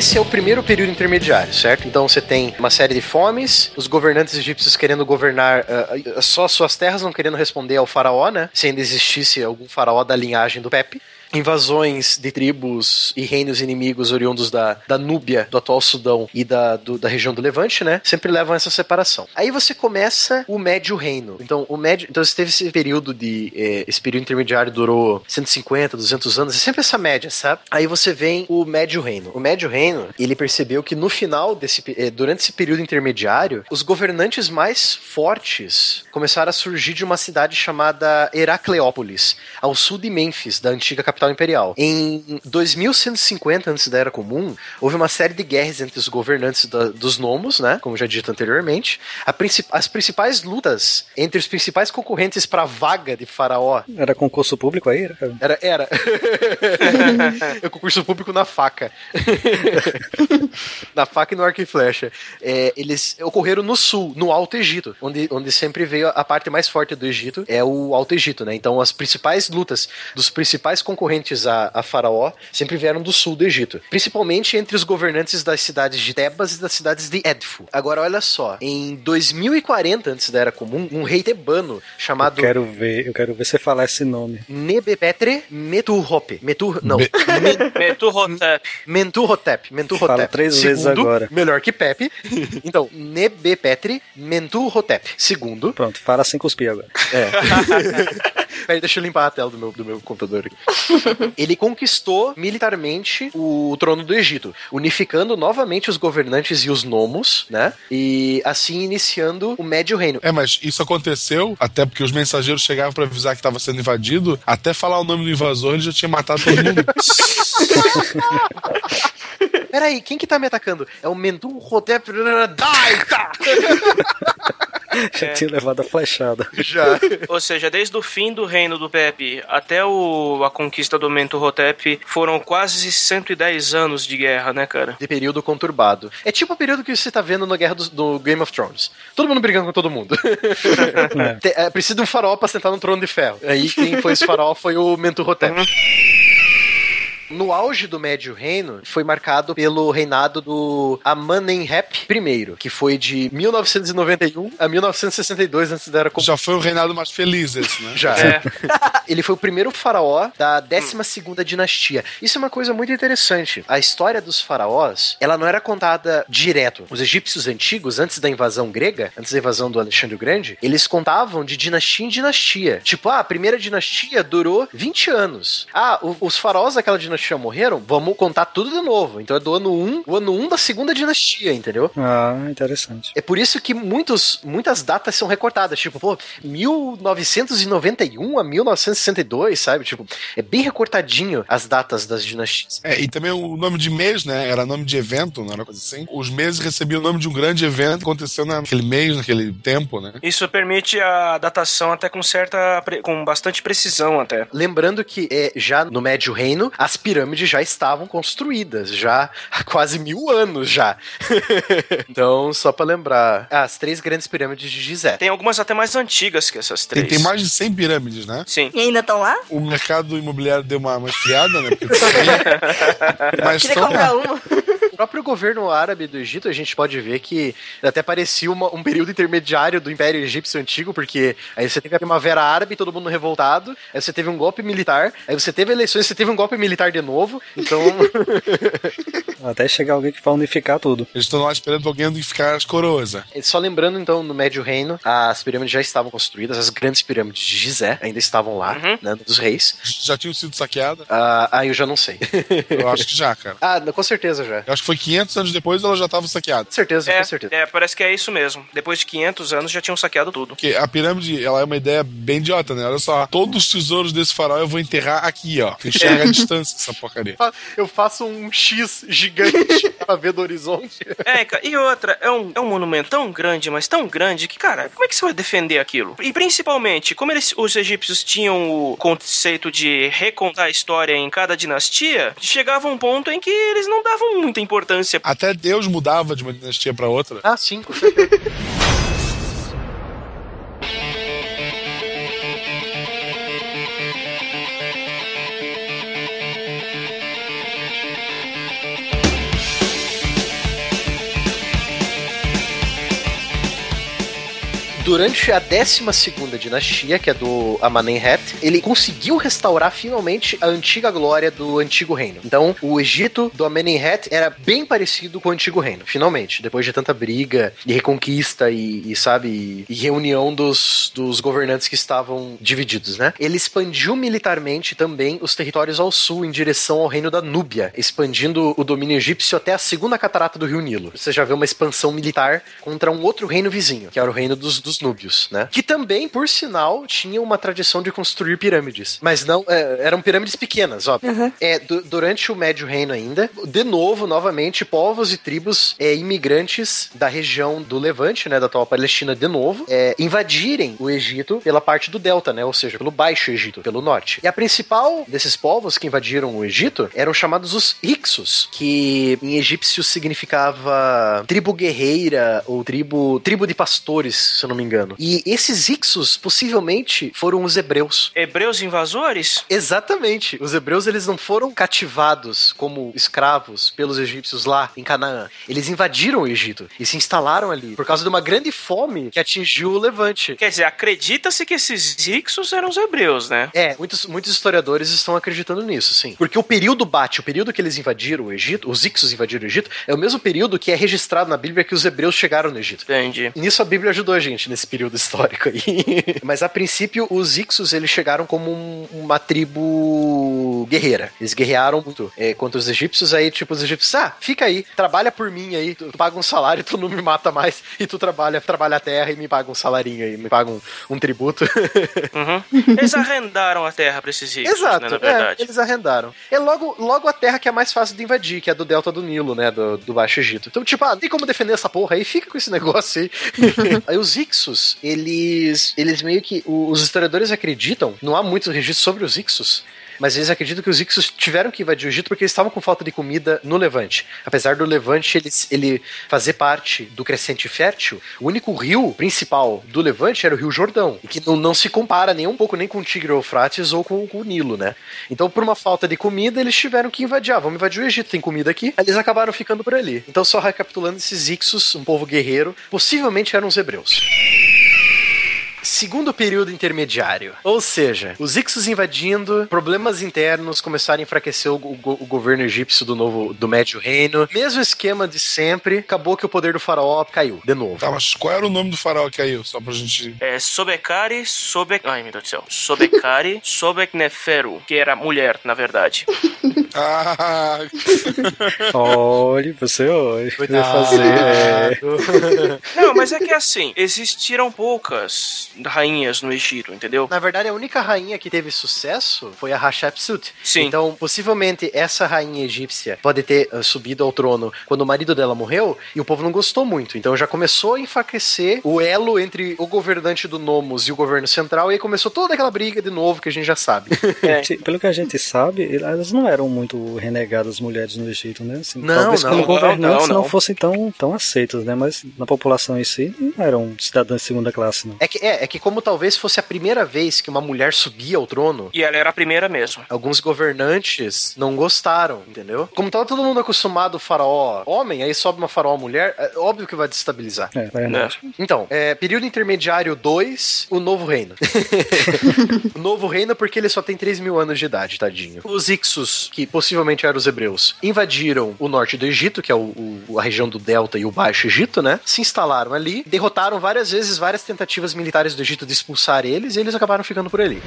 Esse é o primeiro período intermediário, certo? Então você tem uma série de fomes, os governantes egípcios querendo governar uh, só suas terras, não querendo responder ao faraó, né? Se ainda existisse algum faraó da linhagem do Pepe invasões de tribos e reinos inimigos oriundos da, da Núbia, do atual Sudão e da, do, da região do Levante, né? Sempre levam a essa separação. Aí você começa o Médio Reino. Então, o médio, então você teve esse período de. Eh, esse período intermediário durou 150, 200 anos, é sempre essa média, sabe? Aí você vem o Médio Reino. O Médio Reino, ele percebeu que no final desse. Eh, durante esse período intermediário, os governantes mais fortes começaram a surgir de uma cidade chamada Heracleópolis, ao sul de Mênfis, da antiga capital capital imperial. Em 2150 antes da Era Comum, houve uma série de guerras entre os governantes da, dos nomos, né? Como já dito anteriormente. Princip as principais lutas entre os principais concorrentes para a vaga de faraó. Era concurso público aí? Era. Era. era. é concurso público na faca. na faca e no arco e flecha. É, eles ocorreram no sul, no Alto Egito, onde, onde sempre veio a parte mais forte do Egito, é o Alto Egito, né? Então as principais lutas dos principais concorrentes concorrentes a, a Faraó sempre vieram do sul do Egito, principalmente entre os governantes das cidades de Tebas e das cidades de Edfu. Agora, olha só, em 2040, antes da Era Comum, um rei tebano chamado... Eu quero ver, eu quero ver você falar esse nome. Nebepetre Metuhotep. Metur... Não. Metuhotep. Mentuhotep. Mentuhotep. Fala três Segundo, vezes agora. melhor que Pepe. Então, Nebepetre Mentuhotep. Segundo... Pronto, fala sem cuspir agora. É. Peraí, deixa eu limpar a tela do meu, do meu computador aqui. Ele conquistou militarmente o trono do Egito, unificando novamente os governantes e os nomos, né? E assim iniciando o Médio Reino. É, mas isso aconteceu até porque os mensageiros chegavam para avisar que estava sendo invadido, até falar o nome do invasor ele já tinha matado todo mundo. Peraí, quem que tá me atacando? É o Mendu Rodep Daita! Já é. tinha levado a flechada. Já. Ou seja, desde o fim do reino do Pepe até o, a conquista do Mentuhotep foram quase 110 anos de guerra, né, cara? De período conturbado. É tipo o período que você tá vendo na guerra do, do Game of Thrones. Todo mundo brigando com todo mundo. é. é, precisa de um farol pra sentar no trono de ferro. Aí quem foi esse farol foi o Mentuhotep. No auge do Médio Reino, foi marcado pelo reinado do Amenhotep I, que foi de 1991 a 1962 antes da era Já foi o reinado mais feliz esse, né? Já. É. Ele foi o primeiro faraó da 12 dinastia. Isso é uma coisa muito interessante. A história dos faraós, ela não era contada direto. Os egípcios antigos, antes da invasão grega, antes da invasão do Alexandre o Grande, eles contavam de dinastia em dinastia. Tipo, ah, a primeira dinastia durou 20 anos. Ah, os faraós daquela dinastia dinastia morreram, vamos contar tudo de novo. Então é do ano 1, o ano 1 da segunda dinastia, entendeu? Ah, interessante. É por isso que muitos, muitas datas são recortadas, tipo, pô, 1991 a 1962, sabe? Tipo, é bem recortadinho as datas das dinastias. É, e também o nome de mês, né? Era nome de evento, não era coisa assim. Os meses recebiam o nome de um grande evento que aconteceu naquele mês, naquele tempo, né? Isso permite a datação até com certa. com bastante precisão até. Lembrando que é, já no Médio Reino, as pirâmides já estavam construídas, já há quase mil anos já. então, só para lembrar, as três grandes pirâmides de Gizé. Tem algumas até mais antigas que essas três. Tem, tem mais de 100 pirâmides, né? Sim. E ainda estão lá? O mercado imobiliário deu uma, uma esfriada, né? Porque Mas Queria comprar uma próprio governo árabe do Egito, a gente pode ver que até parecia uma, um período intermediário do Império Egípcio Antigo, porque aí você teve a Primavera Árabe, todo mundo revoltado, aí você teve um golpe militar, aí você teve eleições, você teve um golpe militar de novo, então... Até chegar alguém que vai unificar tudo. Eles estão lá esperando alguém unificar as coroas. Né? Só lembrando, então, no Médio Reino, as pirâmides já estavam construídas, as grandes pirâmides de Gizé ainda estavam lá, uhum. né, dos reis. Já tinham sido saqueadas? Ah, ah, eu já não sei. eu acho que já, cara. Ah, com certeza já. Eu acho que foi 500 anos depois ela já estava saqueada. Com certeza, é, com certeza. É, parece que é isso mesmo. Depois de 500 anos já tinham saqueado tudo. Porque a pirâmide, ela é uma ideia bem idiota, né? Olha só, todos os tesouros desse farol eu vou enterrar aqui, ó. Enxerga a distância essa porcaria. Eu faço um X gigante pra ver do horizonte. É, cara, e outra, é um, é um monumento tão grande, mas tão grande que, cara, como é que você vai defender aquilo? E principalmente, como eles, os egípcios tinham o conceito de recontar a história em cada dinastia, chegava um ponto em que eles não davam muita importância. Até Deus mudava de uma dinastia para outra. Ah, sim, com certeza. durante a 12 dinastia, que é do Amenemhet, ele conseguiu restaurar finalmente a antiga glória do antigo reino. Então, o Egito do Amenemhet era bem parecido com o antigo reino, finalmente, depois de tanta briga e reconquista e, e sabe, e reunião dos, dos governantes que estavam divididos, né? Ele expandiu militarmente também os territórios ao sul em direção ao reino da Núbia, expandindo o domínio egípcio até a segunda catarata do rio Nilo. Você já vê uma expansão militar contra um outro reino vizinho, que era o reino dos, dos núbios, né? Que também, por sinal, tinha uma tradição de construir pirâmides. Mas não, é, eram pirâmides pequenas, óbvio. Uhum. É, durante o Médio Reino ainda, de novo, novamente, povos e tribos é, imigrantes da região do Levante, né, da atual Palestina, de novo, é, invadirem o Egito pela parte do delta, né, ou seja, pelo Baixo Egito, pelo norte. E a principal desses povos que invadiram o Egito eram chamados os Hicsos, que em egípcio significava tribo guerreira ou tribo, tribo de pastores, se eu não me engano. E esses Ixos possivelmente foram os hebreus. Hebreus invasores? Exatamente. Os hebreus eles não foram cativados como escravos pelos egípcios lá em Canaã. Eles invadiram o Egito e se instalaram ali por causa de uma grande fome que atingiu o Levante. Quer dizer, acredita-se que esses Ixos eram os hebreus, né? É, muitos, muitos historiadores estão acreditando nisso, sim. Porque o período bate, o período que eles invadiram o Egito, os Ixos invadiram o Egito, é o mesmo período que é registrado na Bíblia que os hebreus chegaram no Egito. Entendi. Nisso a Bíblia ajudou a gente nesse período histórico aí. Mas a princípio, os Ixos eles chegaram como um, uma tribo guerreira. Eles guerrearam muito é, contra os egípcios. Aí, tipo, os egípcios, ah, fica aí, trabalha por mim aí, tu, tu paga um salário, tu não me mata mais, e tu trabalha, trabalha a terra e me paga um salarinho aí, me paga um, um tributo. Uhum. Eles arrendaram a terra pra esses Ixos, Exato, né, na verdade. É, eles arrendaram. É logo, logo a terra que é mais fácil de invadir, que é do delta do Nilo, né, do, do Baixo Egito. Então, tipo, ah, tem como defender essa porra aí, fica com esse negócio aí. aí os Ixos, eles, eles meio que. Os historiadores acreditam, não há muitos registros sobre os Ixos, mas eles acreditam que os Ixos tiveram que invadir o Egito porque eles estavam com falta de comida no Levante. Apesar do Levante ele, ele fazer parte do crescente fértil, o único rio principal do Levante era o Rio Jordão, e que não, não se compara nem um pouco nem com o Tigre Eufrates ou com, com, o Nilo, né? Então, por uma falta de comida, eles tiveram que invadir. Ah, vamos invadir o Egito, tem comida aqui. Eles acabaram ficando por ali. Então, só recapitulando, esses Ixos, um povo guerreiro, possivelmente eram os hebreus segundo período intermediário. Ou seja, os Ixos invadindo, problemas internos começaram a enfraquecer o, o, o governo egípcio do novo do Médio Reino. Mesmo esquema de sempre, acabou que o poder do faraó caiu de novo. Tá, mas qual era o nome do faraó que caiu? Só pra gente. É Sobekari, Sobek. Ai, meu Deus do céu. Sobekari, Sobekneferu, que era mulher, na verdade. ah! olha, você olha. Cuidado. fazer. É... Não, mas é que assim, existiram poucas rainhas no Egito, entendeu? Na verdade, a única rainha que teve sucesso foi a Hatshepsut. Sim. Então, possivelmente, essa rainha egípcia pode ter uh, subido ao trono quando o marido dela morreu e o povo não gostou muito. Então, já começou a enfraquecer o elo entre o governante do Nomos e o governo central e aí começou toda aquela briga de novo que a gente já sabe. É. Pelo que a gente sabe, elas não eram muito renegadas mulheres no Egito, né? Assim, não, talvez não, como governantes não, não, não, fossem tão, tão aceitas, né? Mas na população em si não eram cidadãs de segunda classe, não. É que, é, é que como talvez fosse a primeira vez que uma mulher subia ao trono. E ela era a primeira mesmo. Alguns governantes não gostaram, entendeu? Como tava todo mundo acostumado faraó homem, aí sobe uma faraó mulher, é óbvio que vai destabilizar. É, verdade. É. Então, é, período intermediário 2, o novo reino. o novo reino porque ele só tem 3 mil anos de idade, tadinho. Os Ixos, que possivelmente eram os hebreus, invadiram o norte do Egito, que é o, o, a região do Delta e o Baixo Egito, né? Se instalaram ali, derrotaram várias vezes várias tentativas militares do Egito de expulsar eles e eles acabaram ficando por ali.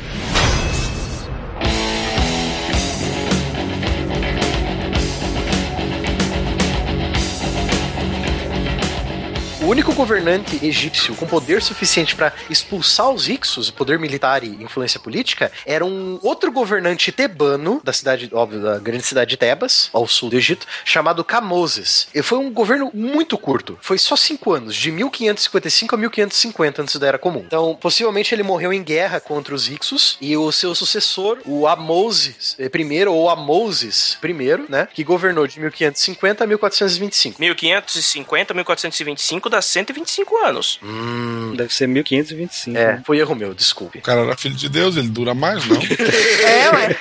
Único governante egípcio com poder suficiente para expulsar os Ixos, poder militar e influência política, era um outro governante tebano da cidade, óbvio, da grande cidade de Tebas, ao sul do Egito, chamado Camoses. E foi um governo muito curto. Foi só cinco anos, de 1555 a 1550 antes da Era Comum. Então, possivelmente ele morreu em guerra contra os Ixos e o seu sucessor, o Amoses I, ou Amoses I, né, que governou de 1550 a 1425. 1550 a 1425 dá 125 anos. Hum, deve ser 1525. É, foi erro meu, desculpe. O cara era filho de Deus, ele dura mais, não? é, ué.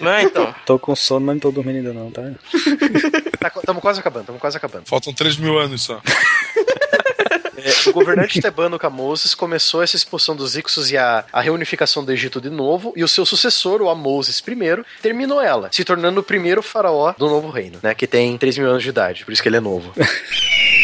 Não, é, então. Tô com sono, mas não tô dormindo ainda não, tá? tá tamo quase acabando, tamo quase acabando. Faltam 3 mil anos só. É, o governante tebano Camoses começou essa expulsão dos Ixos e a, a reunificação do Egito de novo, e o seu sucessor, o Amoses I, terminou ela, se tornando o primeiro faraó do novo reino, né? Que tem 3 mil anos de idade, por isso que ele é novo.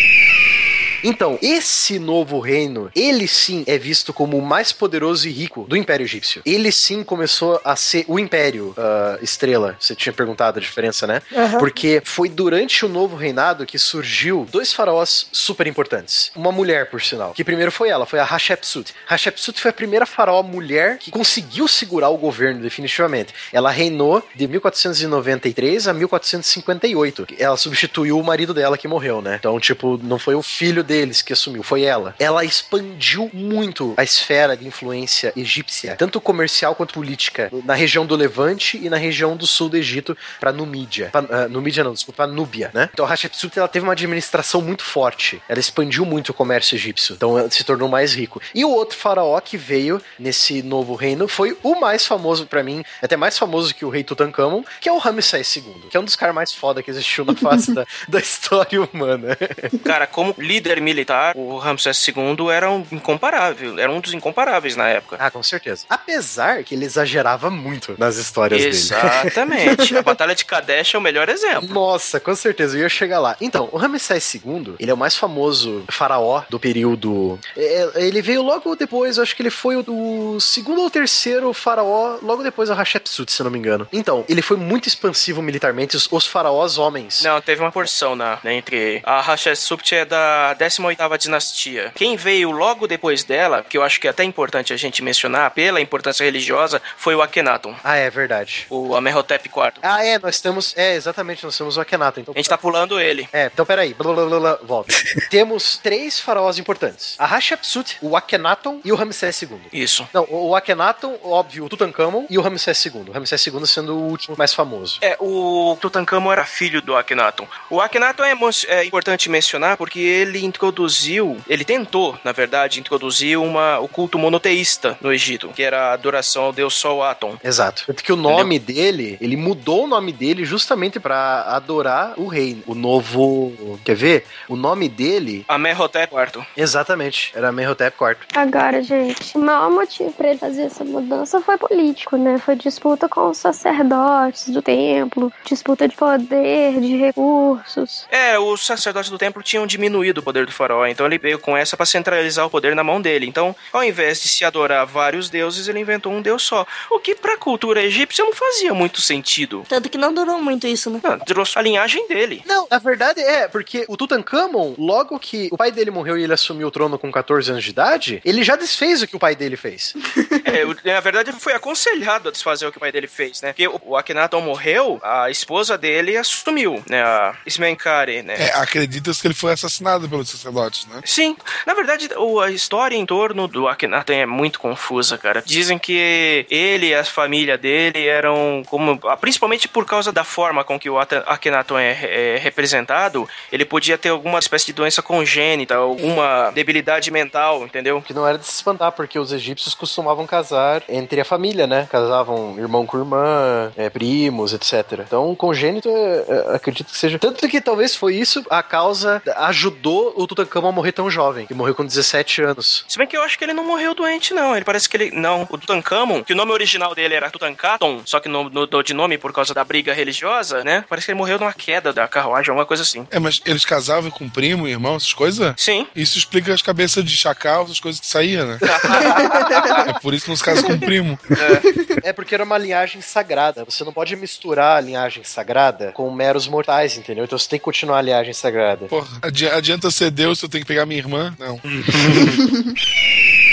Então, esse novo reino, ele sim é visto como o mais poderoso e rico do Império Egípcio. Ele sim começou a ser o Império uh, Estrela. Você tinha perguntado a diferença, né? Uhum. Porque foi durante o novo reinado que surgiu dois faraós super importantes. Uma mulher, por sinal, que primeiro foi ela, foi a Hatshepsut. Hatshepsut foi a primeira faraó mulher que conseguiu segurar o governo definitivamente. Ela reinou de 1493 a 1458. Ela substituiu o marido dela que morreu, né? Então, tipo, não foi o filho deles que assumiu, foi ela. Ela expandiu muito a esfera de influência egípcia, tanto comercial quanto política, na região do Levante e na região do sul do Egito, para Numídia. Pra, uh, Numídia não, desculpa, Núbia, né? Então a Hatshepsut ela teve uma administração muito forte. Ela expandiu muito o comércio egípcio, então se tornou mais rico. E o outro faraó que veio nesse novo reino foi o mais famoso para mim, até mais famoso que o rei Tutankhamon, que é o Ramsés II, que é um dos caras mais foda que existiu na face da, da história humana. Cara, como líder militar, o Ramsés II era um incomparável, era um dos incomparáveis na época. Ah, com certeza. Apesar que ele exagerava muito nas histórias Exatamente. dele. Exatamente. A Batalha de Kadesh é o melhor exemplo. Nossa, com certeza, eu ia chegar lá. Então, o Ramsés II, ele é o mais famoso faraó do período. É, ele veio logo depois, acho que ele foi o segundo ou terceiro faraó, logo depois do Hatshepsut, se não me engano. Então, ele foi muito expansivo militarmente, os, os faraós homens. Não, teve uma porção na, né, entre. A Hatshepsut é da 18ª dinastia. Quem veio logo depois dela, que eu acho que é até importante a gente mencionar, pela importância religiosa, foi o Akhenaton. Ah, é verdade. O Amenhotep IV. Ah, é, nós temos, é, exatamente, nós temos o Akhenaton. Então, a gente tá pulando ele. É, então peraí, blá, blá, blá, blá, volta. temos três faraós importantes. A Hatshepsut, o Akhenaton e o Ramsés II. Isso. Não, o Akhenaton, óbvio, o Tutankhamon e o Ramsés II. O Ramsés II sendo o último mais famoso. É, o Tutankhamon era filho do Akhenaton. O Akhenaton é, é importante mencionar porque ele introduziu, ele tentou, na verdade, introduzir uma, o culto monoteísta no Egito, que era a adoração ao deus Sol Atom. Exato. Tanto que o nome Entendeu? dele, ele mudou o nome dele justamente para adorar o rei, o novo, quer ver? O nome dele... Amenhotep IV. Exatamente, era Amenhotep IV. Agora, gente, o maior motivo para ele fazer essa mudança foi político, né? Foi disputa com os sacerdotes do templo, disputa de poder, de recursos. É, os sacerdotes do templo tinham diminuído o poder do faraó, então ele veio com essa para centralizar o poder na mão dele. Então, ao invés de se adorar vários deuses, ele inventou um deus só. O que pra cultura egípcia não fazia muito sentido. Tanto que não durou muito isso, né? Não, durou a linhagem dele. Não, a verdade é, porque o Tutankhamon, logo que o pai dele morreu e ele assumiu o trono com 14 anos de idade, ele já desfez o que o pai dele fez. é, na verdade, ele foi aconselhado a desfazer o que o pai dele fez, né? Porque o Akhenaton morreu, a esposa dele assumiu, né? A Ismenkare, né? É, acredita-se que ele foi assassinado pelos sacerdotes, né? Sim. Na verdade, a história em torno do Akhenaton é muito confusa, cara. Dizem que ele e a família dele eram como... Principalmente por causa da forma com que o Akhenaton é, é representado, ele podia ter alguma espécie de doença congênita, alguma debilidade mental, entendeu? Que não era de se espantar, porque os egípcios costumavam casar entre a família, né? Casavam irmão com irmã, é, primos, etc. Então, congênito, é, é, acredito que seja. Tanto que talvez foi isso a causa ajudou o Tutankhamon a morrer tão jovem, que morreu com 17 anos. Se bem que eu acho que ele não morreu doente, não. Ele parece que ele. Não, o Tutankhamon, que o nome original dele era Tutankaton, só que mudou de nome por causa da briga religiosa, né? Parece que ele morreu numa queda da carruagem, alguma coisa assim. É, mas eles casavam com primo, irmão, essas coisas? Sim. Isso explica as cabeças de chacal, essas coisas que saíam, né? é por isso que nos casos com primo. É. é porque era uma linhagem sagrada. Você não pode misturar a linhagem sagrada com meros mortais, entendeu? Então você tem que continuar a linhagem sagrada. Porra, adianta ser Deus eu tenho que pegar minha irmã? Não.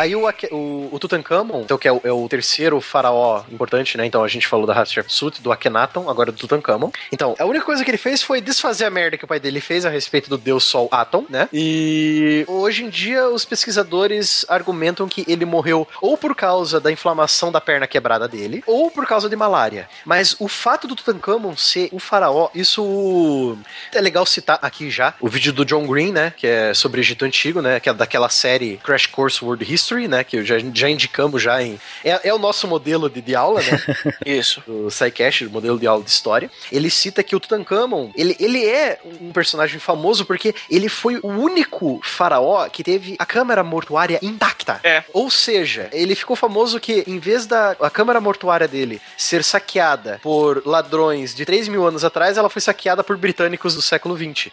Aí o, o, o Tutankhamon, então, que é o, é o, terceiro faraó importante, né? Então a gente falou da Hatshepsut, do Akhenaton, agora do Tutankhamon. Então, a única coisa que ele fez foi desfazer a merda que o pai dele fez a respeito do deus Sol Atom, né? E hoje em dia os pesquisadores argumentam que ele morreu ou por causa da inflamação da perna quebrada dele, ou por causa de malária. Mas o fato do Tutankhamon ser o faraó, isso é legal citar aqui já o vídeo do John Green, né? Que é sobre Egito Antigo, né? Que é daquela série Crash Course World History History, né? Que já, já indicamos já em. É, é o nosso modelo de, de aula, né? Isso. O SciCast, o modelo de aula de história. Ele cita que o Tutankhamon, ele, ele é um personagem famoso porque ele foi o único faraó que teve a câmara mortuária intacta. É. Ou seja, ele ficou famoso que, em vez da a câmara mortuária dele ser saqueada por ladrões de 3 mil anos atrás, ela foi saqueada por britânicos do século XX.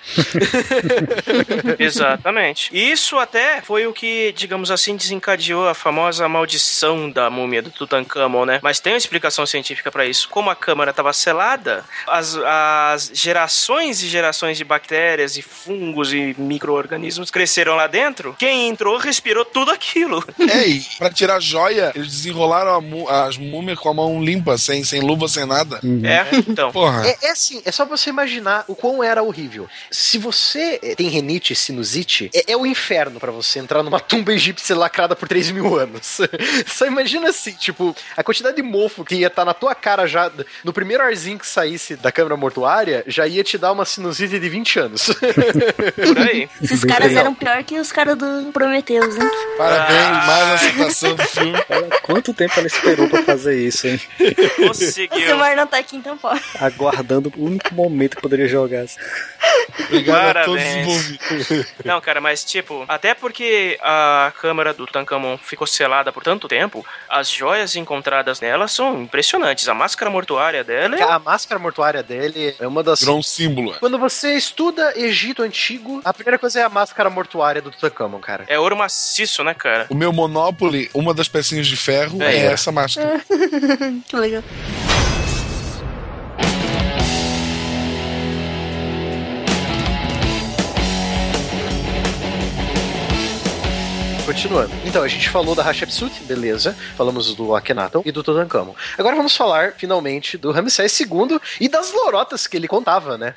Exatamente. Isso até foi o que, digamos assim, desencadeou desencadeou a famosa maldição da múmia do Tutankhamon, né? Mas tem uma explicação científica para isso. Como a câmara estava selada, as, as gerações e gerações de bactérias e fungos e micro-organismos cresceram lá dentro. Quem entrou respirou tudo aquilo. É, e pra tirar joia, eles desenrolaram as múmias com a mão limpa, sem, sem luva, sem nada. Uhum. É, então. Porra. É, é assim, é só você imaginar o quão era horrível. Se você tem renite, sinusite, é, é o inferno para você entrar numa tumba egípcia lacrada por 3 mil anos. Só imagina assim, tipo, a quantidade de mofo que ia estar tá na tua cara já no primeiro arzinho que saísse da câmara mortuária, já ia te dar uma sinusite de 20 anos. Por aí. Esses caras eram pior que os caras do Prometheus, hein? Parabéns, ah. mais uma citação do filme. quanto tempo ela esperou pra fazer isso, hein? Conseguiu. O Silmar não tá aqui, então pode. Aguardando o único momento que poderia jogar. Obrigado Parabéns. a todos envolvidos. Não, cara, mas tipo, até porque a câmara do Tutankhamon ficou selada por tanto tempo, as joias encontradas nela são impressionantes. A máscara mortuária dela é... A máscara mortuária dele é uma das... Virou um símbolo. Quando você estuda Egito Antigo, a primeira coisa é a máscara mortuária do Tutankhamon, cara. É ouro maciço, né, cara? O meu Monopoly, uma das pecinhas de ferro é, é essa máscara. que legal. Continuando. Então, a gente falou da Hatshepsut, beleza. Falamos do Akhenaton e do Tutankhamon. Agora vamos falar, finalmente, do Ramsés II e das lorotas que ele contava, né?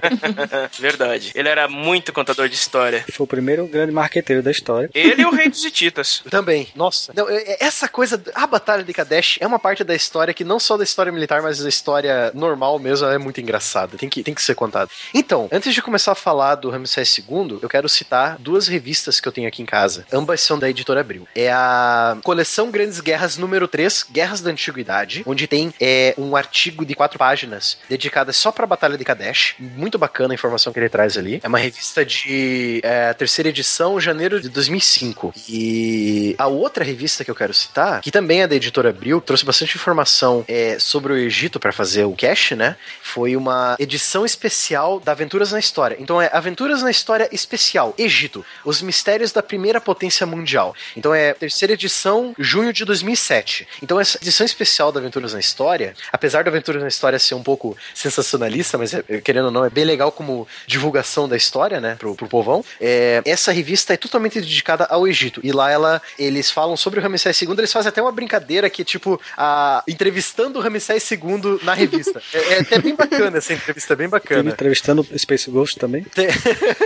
Verdade. Ele era muito contador de história. Foi o primeiro grande marqueteiro da história. Ele e o rei dos Hititas. Também. Nossa. Não, é, é, essa coisa, a Batalha de Kadesh é uma parte da história que não só da história militar, mas da história normal mesmo é muito engraçada. Tem que, tem que ser contado. Então, antes de começar a falar do Ramsés II, eu quero citar duas revistas que eu tenho aqui em casa. Ambas são da editora Abril. É a coleção Grandes Guerras número 3, Guerras da Antiguidade, onde tem é, um artigo de quatro páginas dedicado só pra Batalha de Kadesh. Muito bacana a informação que ele traz ali. É uma revista de é, terceira edição, janeiro de 2005. E a outra revista que eu quero citar, que também é da editora Abril, trouxe bastante informação é, sobre o Egito para fazer o cache, né? Foi uma edição especial da Aventuras na História. Então é Aventuras na História Especial, Egito, os mistérios da primeira potência mundial. Então é terceira edição, junho de 2007. Então essa edição especial da Aventuras na História, apesar da Aventuras na História ser um pouco sensacionalista, mas é, querendo ou não, é bem legal como divulgação da história, né, pro, pro povão. É, essa revista é totalmente dedicada ao Egito. E lá ela, eles falam sobre o Ramsés II, eles fazem até uma brincadeira que, tipo, a, entrevistando o Ramsés II na revista. é, é até bem bacana essa entrevista, é bem bacana. Tem entrevistando Space Ghost também? Tem...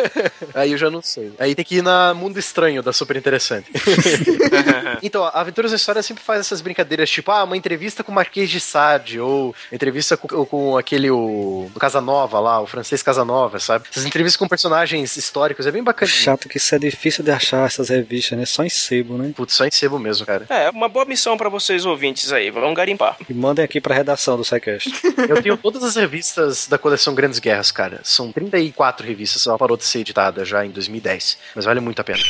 Aí eu já não sei. Aí tem que ir na Mundo Estranho, da Super Interessante. então, a Aventuras na História sempre faz essas brincadeiras, tipo, ah, uma entrevista com o Marquês de Sade, ou entrevista com, com aquele, o, o Casanova lá, o francês Casanova, sabe? Essas entrevistas com personagens históricos, é bem bacana. Chato que isso é difícil de achar essas revistas, né? Só em sebo, né? Putz, só em sebo mesmo, cara. É, uma boa missão para vocês ouvintes aí, vamos garimpar. E mandem aqui pra redação do SciCast. Eu tenho todas as revistas da coleção Grandes Guerras, cara. São 34 revistas, ela parou de ser editada já em 2010, mas vale muito a pena.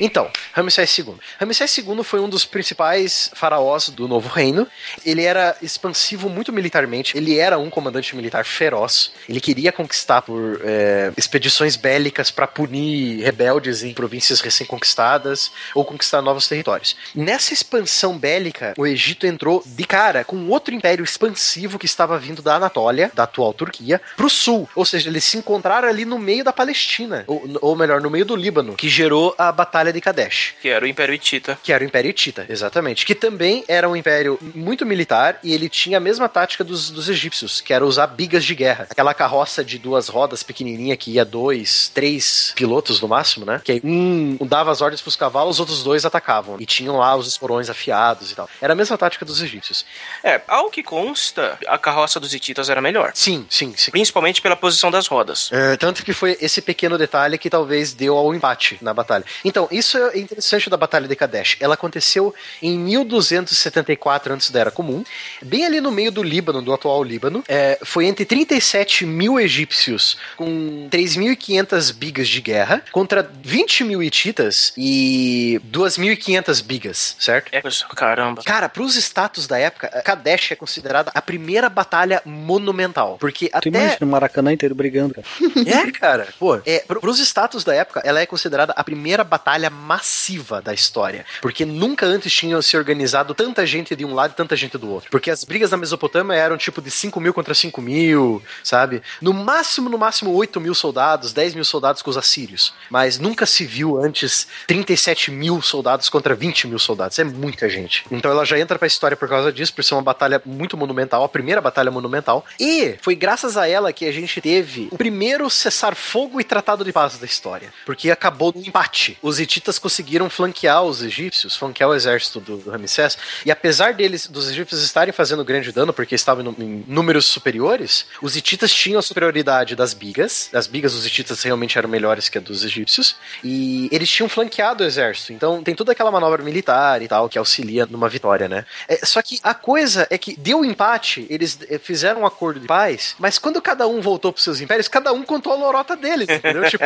Então, Ramsés II. Ramsés II foi um dos principais faraós do Novo Reino. Ele era expansivo muito militarmente. Ele era um comandante militar feroz. Ele queria conquistar por é, expedições bélicas para punir rebeldes em províncias recém-conquistadas ou conquistar novos territórios. Nessa expansão bélica, o Egito entrou de cara com outro império expansivo que estava vindo da Anatólia, da atual Turquia, para o sul. Ou seja, eles se encontraram ali no meio da Palestina, ou, ou melhor, no meio do Líbano, que gerou a Batalha de Kadesh. Que era o Império Hitita. Que era o Império Hitita, exatamente. Que também era um império muito militar e ele tinha a mesma tática dos, dos egípcios, que era usar bigas de guerra. Aquela carroça de duas rodas pequenininha que ia dois, três pilotos no máximo, né? Que um dava as ordens pros cavalos, os outros dois atacavam. E tinham lá os esporões afiados e tal. Era a mesma tática dos egípcios. É, ao que consta, a carroça dos hititas era melhor. Sim, sim, sim. Principalmente pela posição das rodas. É, tanto que foi esse pequeno detalhe que talvez deu ao empate na batalha. Então, isso é interessante da Batalha de Kadesh. Ela aconteceu em 1274 antes da Era Comum, bem ali no meio do Líbano, do atual Líbano. É, foi entre 37 mil egípcios com 3.500 bigas de guerra contra 20 mil hititas e 2.500 bigas, certo? É, caramba. Cara, pros status da época, Kadesh é considerada a primeira batalha monumental, porque tu até... imagina o Maracanã inteiro brigando, cara. É, cara. Pô, é, pros status da época, ela é considerada a primeira batalha massiva da história. Porque nunca antes tinham se organizado tanta gente de um lado e tanta gente do outro. Porque as brigas na Mesopotâmia eram tipo de 5 mil contra 5 mil, sabe? No máximo, no máximo 8 mil soldados, 10 mil soldados com os assírios. Mas nunca se viu antes 37 mil soldados contra 20 mil soldados. É muita gente. Então ela já entra pra história por causa disso, por ser uma batalha muito monumental, a primeira batalha monumental. E foi graças a ela que a gente teve o primeiro cessar-fogo e tratado de paz da história. Porque acabou no empate. Os hititas conseguiram flanquear os egípcios, flanquear o exército do, do Ramsés, e apesar deles, dos egípcios estarem fazendo grande dano, porque estavam em, em números superiores, os hititas tinham a superioridade das bigas, as bigas dos hititas realmente eram melhores que a dos egípcios, e eles tinham flanqueado o exército, então tem toda aquela manobra militar e tal, que auxilia numa vitória, né? É, só que a coisa é que deu empate, eles eh, fizeram um acordo de paz, mas quando cada um voltou pros seus impérios, cada um contou a lorota deles, entendeu? tipo,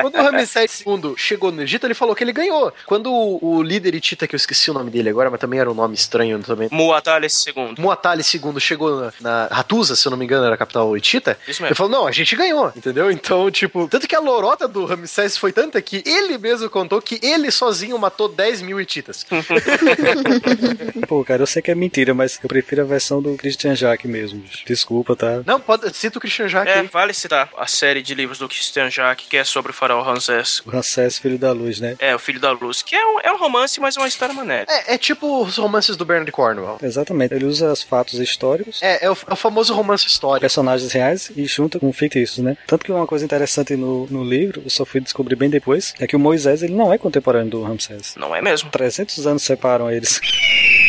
quando o Ramsés II chegou no Egito, ele falou que ele ganhou. Quando o, o líder Itita, que eu esqueci o nome dele agora, mas também era um nome estranho também. Muatales II. Muatales II chegou na, na Ratusa, se eu não me engano, era a capital Itita. Isso mesmo. Ele falou: não, a gente ganhou, entendeu? Então, tipo, tanto que a lorota do Ramsés foi tanta que ele mesmo contou que ele sozinho matou 10 mil Ititas. Pô, cara, eu sei que é mentira, mas eu prefiro a versão do Christian Jacques mesmo. Desculpa, tá? Não, pode, cita o Christian Jacques É, aí. vale citar a série de livros do Christian Jacques, que é sobre o faraó Ramsés. O Ramsés, filho da luz, né? Né? É, o Filho da Luz, que é um, é um romance, mas é uma história maneira. É, é tipo os romances do Bernard Cornwell. Exatamente, ele usa os fatos históricos. É, é o, é o famoso romance histórico. Personagens reais e junta com fictícios, né? Tanto que uma coisa interessante no, no livro, eu só fui descobrir bem depois, é que o Moisés, ele não é contemporâneo do Ramsés. Não é mesmo? 300 anos separam eles.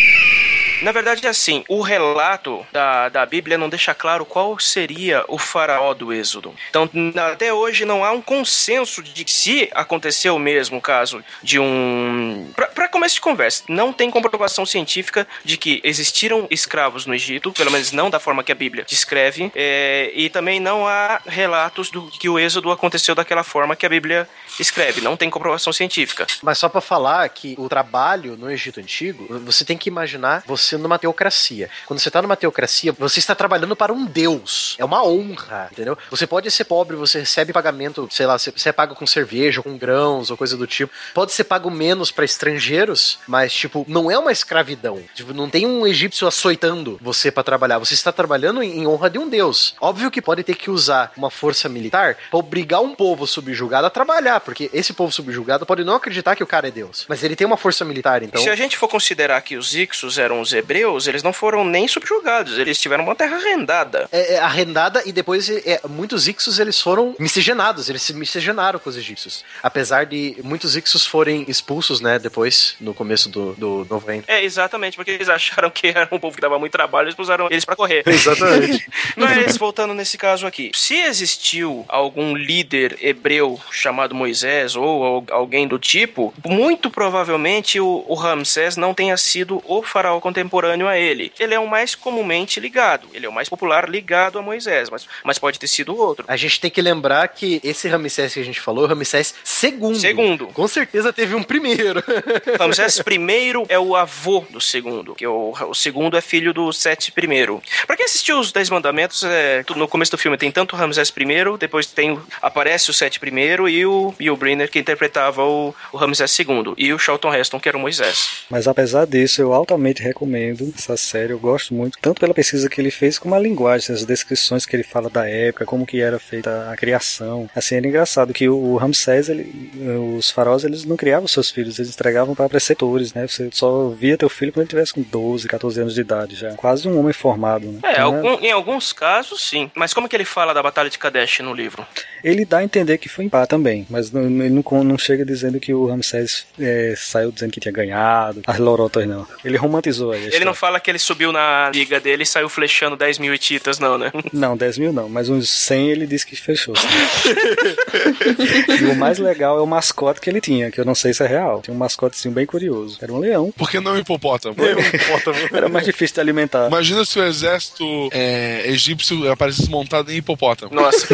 Na verdade, é assim, o relato da, da Bíblia não deixa claro qual seria o faraó do Êxodo. Então, até hoje não há um consenso de se aconteceu o mesmo caso de um... Para começo de conversa, não tem comprovação científica de que existiram escravos no Egito, pelo menos não da forma que a Bíblia descreve, é, e também não há relatos do que o Êxodo aconteceu daquela forma que a Bíblia escreve. Não tem comprovação científica. Mas só para falar que o trabalho no Egito Antigo, você tem que imaginar você numa teocracia. Quando você tá numa teocracia, você está trabalhando para um deus. É uma honra, entendeu? Você pode ser pobre, você recebe pagamento, sei lá, você é pago com cerveja, com grãos ou coisa do tipo. Pode ser pago menos para estrangeiros, mas, tipo, não é uma escravidão. Tipo, não tem um egípcio açoitando você para trabalhar. Você está trabalhando em honra de um deus. Óbvio que pode ter que usar uma força militar para obrigar um povo subjugado a trabalhar, porque esse povo subjugado pode não acreditar que o cara é deus. Mas ele tem uma força militar, então. Se a gente for considerar que os Ixos eram os hebreus, eles não foram nem subjugados, eles tiveram uma terra arrendada. É, é arrendada e depois é, muitos Ixos eles foram miscigenados, eles se miscigenaram com os egípcios. Apesar de muitos Ixos forem expulsos, né, depois, no começo do, do Novo Reino. É, exatamente, porque eles acharam que era um povo que dava muito trabalho, eles puseram eles para correr. Exatamente. Mas, voltando nesse caso aqui, se existiu algum líder hebreu chamado Moisés ou alguém do tipo, muito provavelmente o, o Ramsés não tenha sido o faraó contemporâneo contemporâneo a ele. Ele é o mais comumente ligado, ele é o mais popular ligado a Moisés, mas, mas pode ter sido outro. A gente tem que lembrar que esse Ramsés que a gente falou, Ramsés segundo. Segundo. Com certeza teve um primeiro. Ramsés primeiro é o avô do segundo, que o, o segundo é filho do Sete primeiro. Pra quem assistiu os Dez Mandamentos, é, no começo do filme tem tanto Ramsés primeiro, depois tem aparece o Sete primeiro e o Bill Brenner que interpretava o, o Ramsés segundo e o Charlton Heston que era o Moisés. Mas apesar disso, eu altamente recomendo recomendo essa série, eu gosto muito, tanto pela pesquisa que ele fez, como a linguagem, as descrições que ele fala da época, como que era feita a criação. Assim, era engraçado que o Ramsés, ele, os faraós, eles não criavam seus filhos, eles entregavam para preceptores, né? Você só via teu filho quando ele tivesse com 12, 14 anos de idade já. Quase um homem formado, né? É, então, algum, em alguns casos, sim. Mas como que ele fala da Batalha de Kadesh no livro? Ele dá a entender que foi em pá também, mas não, ele não, não chega dizendo que o Ramsés é, saiu dizendo que tinha ganhado, as lorotas não. Ele romantizou aí. Ele não fala que ele subiu na liga dele e saiu flechando 10 mil etitas, não, né? Não, 10 mil não, mas uns 100 ele disse que fechou. e o mais legal é o mascote que ele tinha, que eu não sei se é real. Tinha um mascotezinho bem curioso. Era um leão. Por que não um hipopótamo? Era mais difícil de alimentar. Imagina se o exército é, egípcio aparecesse montado em hipopótamo. Nossa,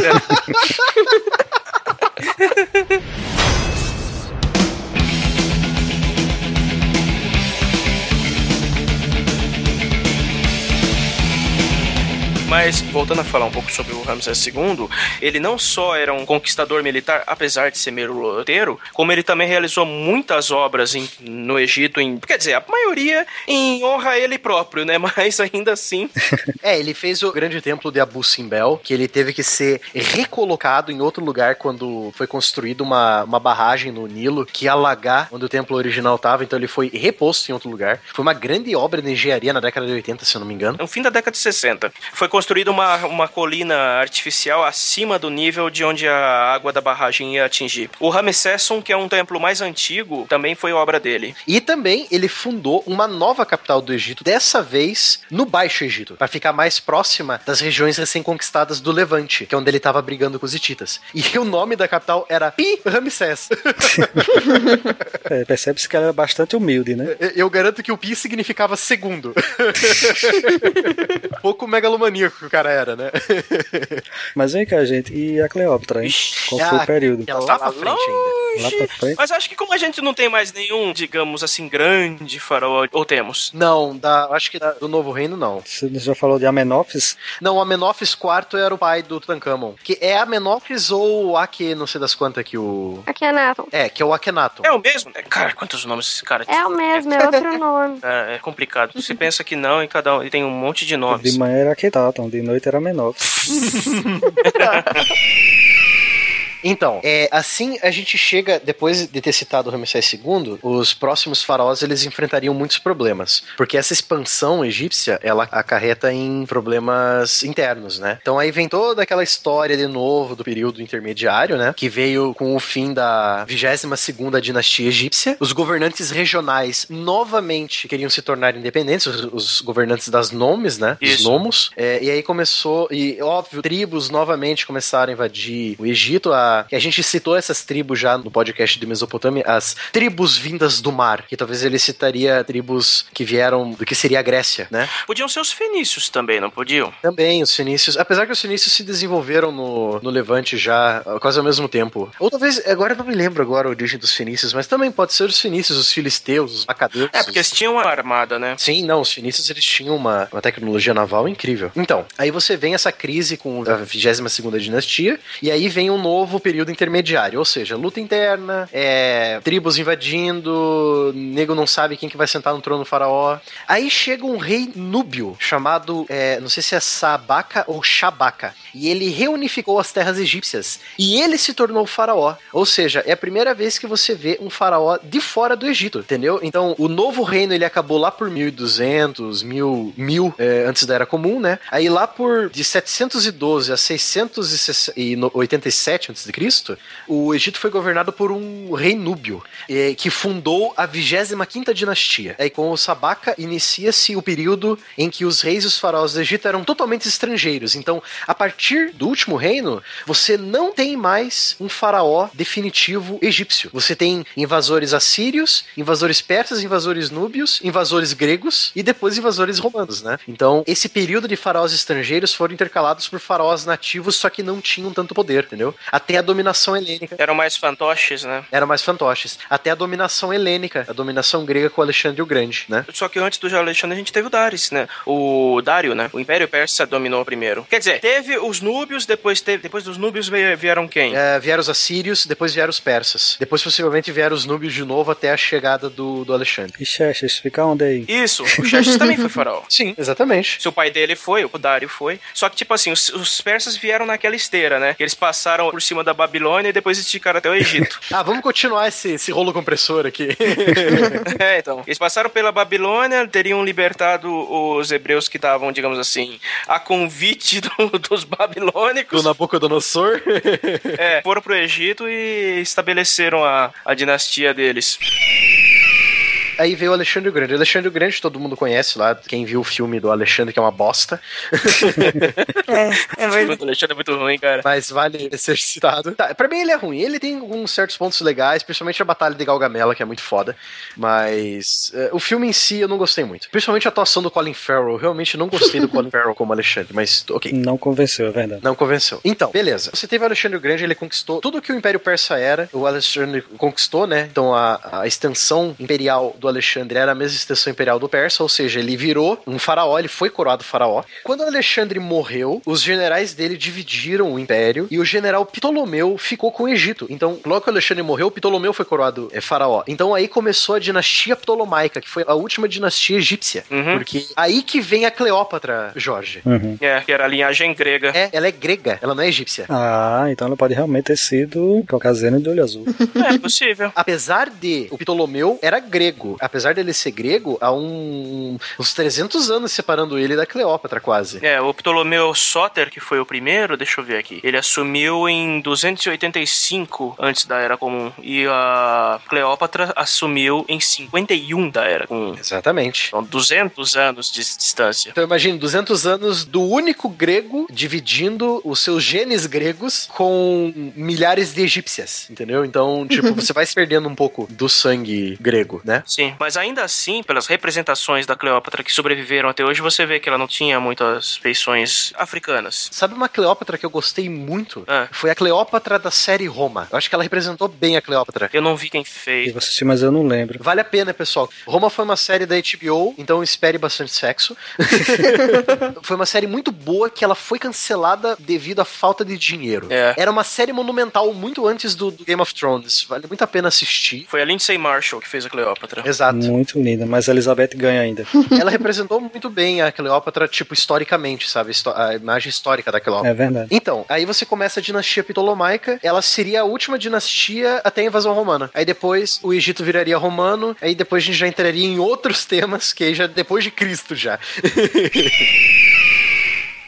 Mas, voltando a falar um pouco sobre o Ramsés II, ele não só era um conquistador militar, apesar de ser mero loteiro, como ele também realizou muitas obras em, no Egito, em, quer dizer, a maioria em honra a ele próprio, né? Mas ainda assim. é, ele fez o grande templo de Abu Simbel, que ele teve que ser recolocado em outro lugar quando foi construída uma, uma barragem no Nilo que ia alagar onde o templo original estava, então ele foi reposto em outro lugar. Foi uma grande obra de engenharia na década de 80, se eu não me engano. No fim da década de 60. Foi construída uma, uma colina artificial acima do nível de onde a água da barragem ia atingir. O Ramesseson, que é um templo mais antigo, também foi obra dele. E também ele fundou uma nova capital do Egito, dessa vez no Baixo Egito, para ficar mais próxima das regiões recém-conquistadas do Levante, que é onde ele estava brigando com os hititas. E o nome da capital era Pi Ramsés. é, Percebe-se que ela era bastante humilde, né? Eu garanto que o Pi significava segundo. Pouco megalomaníaco que o cara era, né? Mas vem cá, gente, e a Cleópatra, hein? Qual foi o período? Ela tá pra frente ainda. Lá pra frente. Mas acho que como a gente não tem mais nenhum, digamos assim, grande faraó, ou temos? Não, da, acho que da, do Novo Reino não. Você já falou de Amenófis? Não, Amenófis IV era o pai do Tutankhamon. Que é Amenófis ou Ake, não sei das quantas aqui o... Akhenaton. É, que é o Akhenaton. É o mesmo? Cara, quantos nomes esse cara É o mesmo, é outro nome. É, é complicado. Você pensa que não, e cada um tem um monte de nomes. De manhã era Akhenaton, de noite era Menor. Então, é, assim a gente chega, depois de ter citado o Ramsés II, os próximos faraós eles enfrentariam muitos problemas. Porque essa expansão egípcia, ela acarreta em problemas internos, né? Então aí vem toda aquela história de novo do período intermediário, né? Que veio com o fim da 22 segunda dinastia egípcia. Os governantes regionais novamente queriam se tornar independentes, os, os governantes das nomes, né? Isso. Os nomos. É, e aí começou, e óbvio, tribos novamente começaram a invadir o Egito. A, a gente citou essas tribos já no podcast de Mesopotâmia, as tribos vindas do mar, que talvez ele citaria tribos que vieram do que seria a Grécia, né? Podiam ser os fenícios também, não podiam? Também, os fenícios. Apesar que os fenícios se desenvolveram no, no Levante já quase ao mesmo tempo. Ou talvez, agora eu não me lembro agora a origem dos fenícios, mas também pode ser os fenícios, os filisteus, os macadeus. É, porque eles tinham uma armada, né? Sim, não, os fenícios eles tinham uma, uma tecnologia naval incrível. Então, aí você vem essa crise com a 22 segunda dinastia, e aí vem um novo período intermediário, ou seja, luta interna, é, tribos invadindo, nego não sabe quem que vai sentar no trono faraó. Aí chega um rei núbio, chamado, é, não sei se é Sabaca ou Shabaca, e ele reunificou as terras egípcias, e ele se tornou faraó. Ou seja, é a primeira vez que você vê um faraó de fora do Egito, entendeu? Então, o novo reino, ele acabou lá por 1200, 1000, 1000 é, antes da Era Comum, né? Aí lá por de 712 a 687 a.C., o Egito foi governado por um rei núbio, é, que fundou a 25ª dinastia. Aí com o Sabaca inicia-se o período em que os reis e os faraós do Egito eram totalmente estrangeiros. Então, a partir do último reino, você não tem mais um faraó definitivo egípcio. Você tem invasores assírios, invasores persas, invasores núbios, invasores gregos e depois invasores romanos, né? Então, esse período de faraós estrangeiros foram intercalados por faraós nativos, só que não tinham tanto poder, entendeu? Até a dominação helênica. Eram mais fantoches, né? Eram mais fantoches. Até a dominação helênica, a dominação grega com Alexandre o Grande, né? Só que antes do Alexandre a gente teve o Darius, né? O Dário, né? O Império Persa dominou primeiro. Quer dizer, teve os núbios, depois teve, depois dos núbios vieram quem? É, vieram os assírios, depois vieram os persas. Depois possivelmente vieram os núbios de novo até a chegada do, do Alexandre. E Xerxes, fica onde aí? Isso, o Xerxes também foi faraó. Sim, exatamente. Seu pai dele foi, o Dário foi. Só que, tipo assim, os, os persas vieram naquela esteira, né? Que eles passaram por cima da Babilônia e depois esticaram até o Egito. ah, vamos continuar esse, esse rolo compressor aqui. é, então. Eles passaram pela Babilônia, teriam libertado os hebreus que estavam, digamos assim, a convite do, dos babilônicos. Do Nabucodonosor. é, foram pro Egito e estabeleceram a, a dinastia deles. Aí veio o Alexandre o Grande. O Alexandre o Grande todo mundo conhece lá, quem viu o filme do Alexandre, que é uma bosta. é, é verdade. O Alexandre é muito ruim, cara. Mas vale ser citado. Tá, pra mim ele é ruim. Ele tem alguns certos pontos legais, principalmente a Batalha de Galgamela, que é muito foda. Mas uh, o filme em si eu não gostei muito. Principalmente a atuação do Colin Farrell. Eu realmente não gostei do Colin Farrell como Alexandre, mas ok. Não convenceu, é verdade. Não convenceu. Então, beleza. Você teve o Alexandre o Grande, ele conquistou tudo que o Império Persa era. O Alexandre conquistou, né? Então a, a extensão imperial do Alexandre era a mesma extensão imperial do Persa, ou seja, ele virou um faraó, ele foi coroado faraó. Quando Alexandre morreu, os generais dele dividiram o império e o general Ptolomeu ficou com o Egito. Então, logo que o Alexandre morreu, Ptolomeu foi coroado é, faraó. Então aí começou a dinastia ptolomaica, que foi a última dinastia egípcia. Uhum. Porque aí que vem a Cleópatra, Jorge. Uhum. É, que era a linhagem grega. É, ela é grega, ela não é egípcia. Ah, então ela pode realmente ter sido caucasiana de olho azul. é possível. Apesar de o Ptolomeu era grego, apesar dele ser grego, há um, uns 300 anos separando ele da Cleópatra, quase. É, o Ptolomeu Soter, que foi o primeiro, deixa eu ver aqui, ele assumiu em 285 antes da Era Comum e a Cleópatra assumiu em 51 da Era Comum. Exatamente. Então, 200 anos de distância. Então, imagine 200 anos do único grego dividindo os seus genes gregos com milhares de egípcias, entendeu? Então, tipo, você vai se perdendo um pouco do sangue grego, né? Sim, mas ainda assim, pelas representações da Cleópatra que sobreviveram até hoje, você vê que ela não tinha muitas feições africanas. Sabe uma Cleópatra que eu gostei muito? É. Foi a Cleópatra da série Roma. Eu acho que ela representou bem a Cleópatra. Eu não vi quem fez. Eu assisti, mas eu não lembro. Vale a pena, pessoal. Roma foi uma série da HBO, então espere bastante sexo. foi uma série muito boa que ela foi cancelada devido à falta de dinheiro. É. Era uma série monumental muito antes do, do, Game of Thrones. Vale muito a pena assistir. Foi a Lindsay Marshall que fez a Cleópatra. Exato. Muito linda, mas a Elizabeth ganha ainda. Ela representou muito bem a Cleópatra, tipo, historicamente, sabe? A imagem histórica da Cleópatra. É verdade. Então, aí você começa a dinastia Ptolomaica, ela seria a última dinastia até a invasão romana. Aí depois o Egito viraria romano, aí depois a gente já entraria em outros temas, que aí já depois de Cristo já.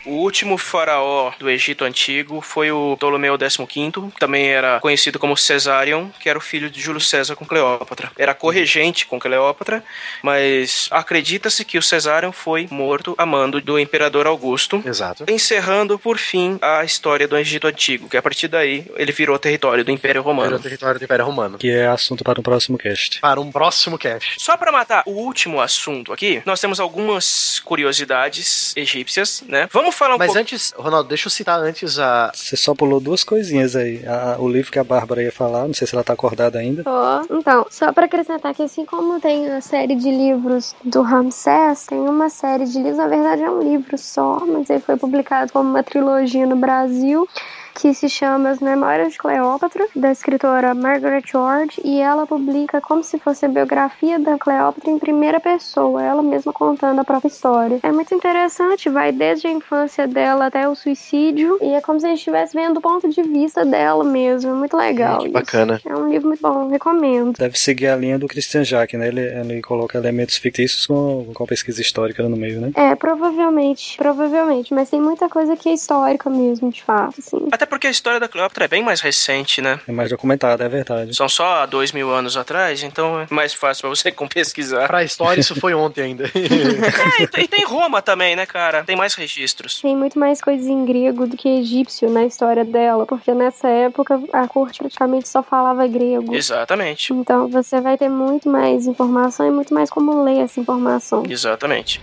O último faraó do Egito Antigo foi o Ptolomeu XV, também era conhecido como Cesarion, que era o filho de Júlio César com Cleópatra. Era corregente com Cleópatra, mas acredita-se que o Cesarion foi morto a mando do imperador Augusto. Exato. Encerrando, por fim, a história do Egito Antigo, que a partir daí ele virou território do Império Romano. Virou território do Império Romano. Que é assunto para um próximo cast. Para um próximo cast. Só para matar o último assunto aqui, nós temos algumas curiosidades egípcias, né? Vamos falar um Mas pouco... antes, Ronaldo, deixa eu citar antes a. Você só pulou duas coisinhas aí. A, o livro que a Bárbara ia falar, não sei se ela tá acordada ainda. Oh, então, só para acrescentar que assim como tem a série de livros do Ramsés, tem uma série de livros, na verdade é um livro só, mas ele foi publicado como uma trilogia no Brasil que se chama As Memórias de Cleópatra, da escritora Margaret George, e ela publica como se fosse a biografia da Cleópatra em primeira pessoa, ela mesma contando a própria história. É muito interessante, vai desde a infância dela até o suicídio, e é como se a gente estivesse vendo do ponto de vista dela mesmo. É muito legal. Muito bacana. É um livro muito bom, recomendo. Deve seguir a linha do Christian Jacques, né? Ele, ele coloca elementos fictícios com, com pesquisa histórica no meio, né? É, provavelmente, provavelmente, mas tem muita coisa que é histórica mesmo, de fato, assim. Até porque a história da Cleópatra é bem mais recente, né? É mais documentada, é verdade. São só dois mil anos atrás, então é mais fácil pra você pesquisar. Pra história, isso foi ontem ainda. é, e tem Roma também, né, cara? Tem mais registros. Tem muito mais coisas em grego do que egípcio na história dela, porque nessa época a corte praticamente só falava grego. Exatamente. Então você vai ter muito mais informação e muito mais como ler essa informação. Exatamente.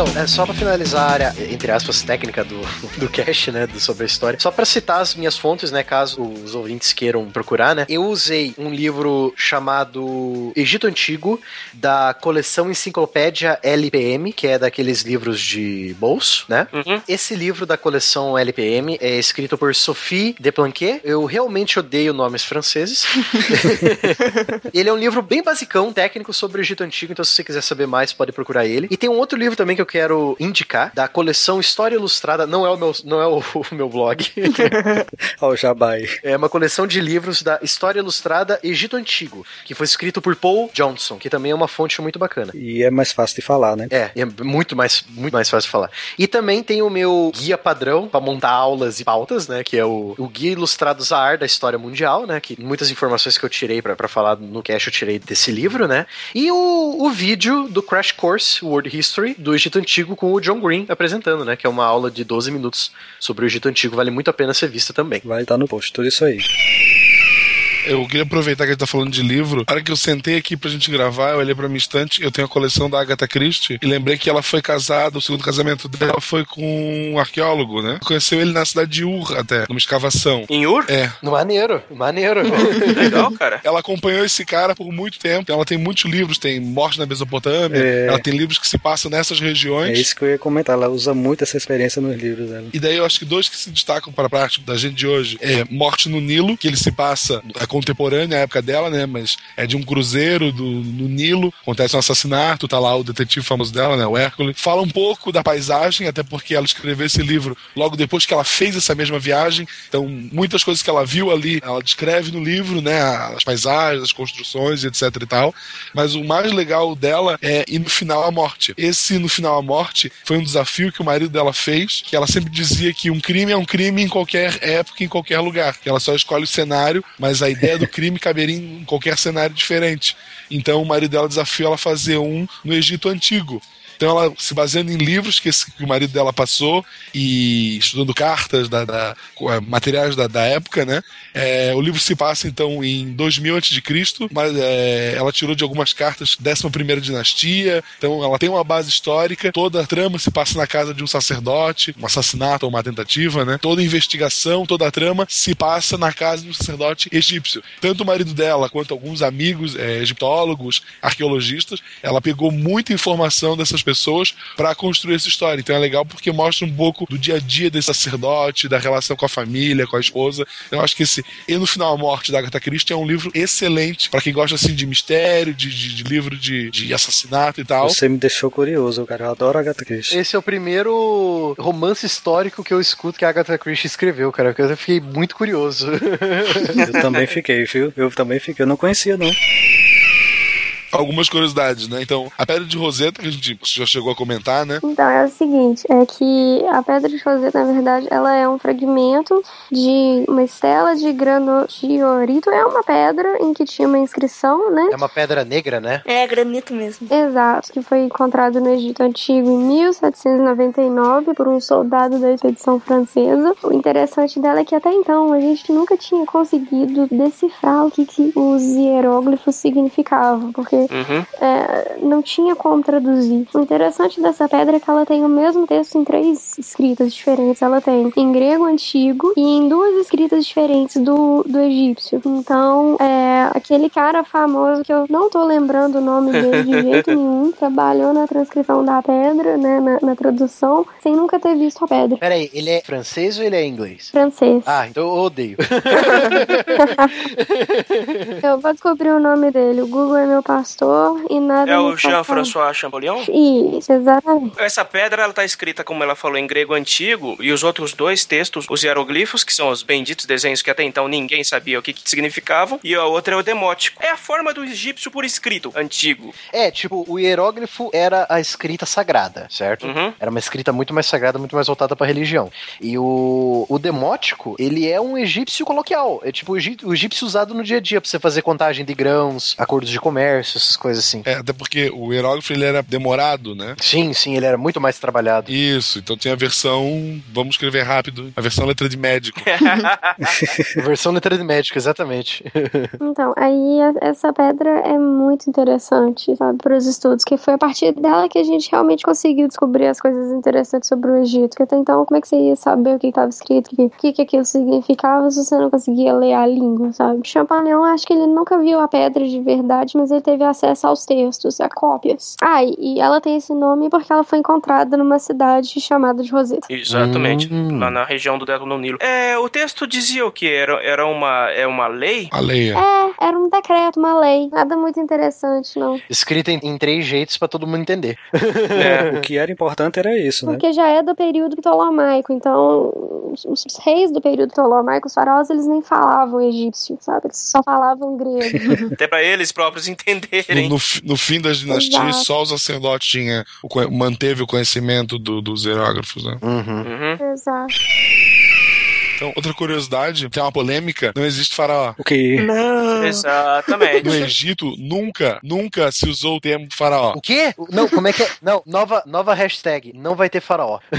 Então, é só pra finalizar a área, entre aspas, técnica do, do cast, né, do, sobre a história, só pra citar as minhas fontes, né, caso os ouvintes queiram procurar, né, eu usei um livro chamado Egito Antigo, da coleção Enciclopédia LPM, que é daqueles livros de bolso, né? Uhum. Esse livro da coleção LPM é escrito por Sophie Desplanquet. Eu realmente odeio nomes franceses. ele é um livro bem basicão, técnico, sobre o Egito Antigo, então se você quiser saber mais, pode procurar ele. E tem um outro livro também que eu quero indicar, da coleção História Ilustrada, não é o meu, não é o, o meu blog. Ó, o Jabai. É uma coleção de livros da História Ilustrada Egito Antigo, que foi escrito por Paul Johnson, que também é uma fonte muito bacana. E é mais fácil de falar, né? É, é muito mais, muito mais fácil de falar. E também tem o meu guia padrão para montar aulas e pautas, né? Que é o, o Guia Ilustrado Zahar da História Mundial, né? Que muitas informações que eu tirei para falar no cast eu tirei desse livro, né? E o, o vídeo do Crash Course World History do Egito Antigo com o John Green apresentando, né? Que é uma aula de 12 minutos sobre o Egito Antigo, vale muito a pena ser vista também. Vai estar no post, tudo isso aí. Eu queria aproveitar que a gente tá falando de livro. A hora que eu sentei aqui pra gente gravar, eu olhei pra minha estante, eu tenho a coleção da Agatha Christie, e lembrei que ela foi casada, o segundo casamento dela foi com um arqueólogo, né? Conheceu ele na cidade de Ur, até, numa escavação. Em Ur? É. Maneiro, maneiro. Legal, cara. Ela acompanhou esse cara por muito tempo. Ela tem muitos livros, tem Morte na Mesopotâmia, É. ela tem livros que se passam nessas regiões. É isso que eu ia comentar, ela usa muito essa experiência nos livros dela. E daí eu acho que dois que se destacam para a prática da gente de hoje é Morte no Nilo, que ele se passa, é contemporâneo à época dela, né? Mas é de um cruzeiro do, no Nilo, acontece um assassinato, tá lá o detetive famoso dela, né? O Hércules. Fala um pouco da paisagem, até porque ela escreveu esse livro logo depois que ela fez essa mesma viagem. Então, muitas coisas que ela viu ali, ela descreve no livro, né? As paisagens, as construções, etc e tal. Mas o mais legal dela é ir no final a morte. Esse no final a morte foi um desafio que o marido dela fez, que ela sempre dizia que um crime é um crime em qualquer época, em qualquer lugar. Que ela só escolhe o cenário, mas a ideia do crime caberia em qualquer cenário diferente. Então o marido dela desafiou ela a fazer um no Egito Antigo. Então ela se baseando em livros que, esse, que o marido dela passou e estudando cartas, da, da é, materiais da, da, época, né? É, o livro se passa então em 2000 a.C., mas é, ela tirou de algumas cartas 11 dinastia, então ela tem uma base histórica, toda a trama se passa na casa de um sacerdote, um assassinato ou uma tentativa, né? Toda a investigação, toda a trama se passa na casa de um sacerdote egípcio. Tanto o marido dela quanto alguns amigos é, egiptólogos, arqueologistas, ela pegou muita informação dessas pessoas para construir essa história. Então é legal porque mostra um pouco do dia a dia desse sacerdote, da relação com a família, com a esposa. Eu acho que esse E no Final a Morte da Agatha Christie é um livro excelente para quem gosta assim de mistério, de, de, de livro de, de, assassinato e tal. Você me deixou curioso, cara. Eu adoro Agatha Christie. Esse é o primeiro romance histórico que eu escuto que a Agatha Christie escreveu, cara. Eu fiquei muito curioso. eu também fiquei, viu? Eu também fiquei. Eu não conhecia, não algumas curiosidades, né? Então, a pedra de Roseta, que a gente já chegou a comentar, né? Então, é o seguinte, é que a pedra de Roseta, na verdade, ela é um fragmento de uma estela de granodiorito. É uma pedra em que tinha uma inscrição, né? É uma pedra negra, né? É, granito mesmo. Exato, que foi encontrado no Egito Antigo em 1799 por um soldado da expedição francesa. O interessante dela é que até então a gente nunca tinha conseguido decifrar o que, que os hieróglifos significavam, porque uhum. é, não tinha como traduzir. O interessante dessa pedra é que ela tem o mesmo texto em três escritas diferentes. Ela tem em grego antigo e em duas escritas diferentes do, do egípcio. Então, é, aquele cara famoso que eu não tô lembrando o nome dele de jeito nenhum, trabalhou na transcrição da pedra, né, na, na tradução, sem nunca ter visto a pedra. Peraí, ele é francês ou ele é inglês? Francês. Ah, então eu odeio. eu vou descobrir o nome dele. O Google é meu parceiro pastor e nada. É o Jean-François Champollion? Isso, exatamente. Essa pedra ela tá escrita, como ela falou, em grego antigo, e os outros dois textos, os hieroglifos, que são os benditos desenhos que até então ninguém sabia o que, que significavam, e a outra é o demótico. É a forma do egípcio por escrito, antigo. É, tipo, o hieróglifo era a escrita sagrada, certo? Uhum. Era uma escrita muito mais sagrada, muito mais voltada pra religião. E o, o demótico, ele é um egípcio coloquial. É tipo o egípcio usado no dia a dia pra você fazer contagem de grãos, acordos de comércio, essas coisas assim. É, até porque o hierógrafo ele era demorado, né? Sim, sim, ele era muito mais trabalhado. Isso, então tem a versão, vamos escrever rápido, a versão letra de médico. a versão letra de médico, exatamente. então, aí essa pedra é muito interessante, sabe, para os estudos, que foi a partir dela que a gente realmente conseguiu descobrir as coisas interessantes sobre o Egito, que até então como é que você ia saber o que estava escrito, o que, que aquilo significava se você não conseguia ler a língua, sabe? Champollion, acho que ele nunca viu a pedra de verdade, mas ele teve acesso aos textos, a cópias. Ah, e ela tem esse nome porque ela foi encontrada numa cidade chamada de Roseta. Exatamente, hum. lá na região do Delta do Nilo. É, o texto dizia o que? Era, era uma, é uma lei? A lei, é. É, era um decreto, uma lei. Nada muito interessante, não. Escrita em, em três jeitos para todo mundo entender. É, o que era importante era isso, né? Porque já é do período ptolomaico, então os, os reis do período ptolomaico, os faraós, eles nem falavam egípcio, sabe? Eles só falavam grego. Até para eles próprios entenderem no, no, no, fim das dinastias, Exato. só o sacerdote tinha, o, manteve o conhecimento do, dos hierógrafos, né? Uhum. Uhum. Exato. Então, outra curiosidade, tem uma polêmica, não existe faraó. O quê? Não. Exatamente. No Egito, nunca, nunca se usou o termo faraó. O quê? Não, como é que é? Não, nova, nova hashtag, não vai ter faraó.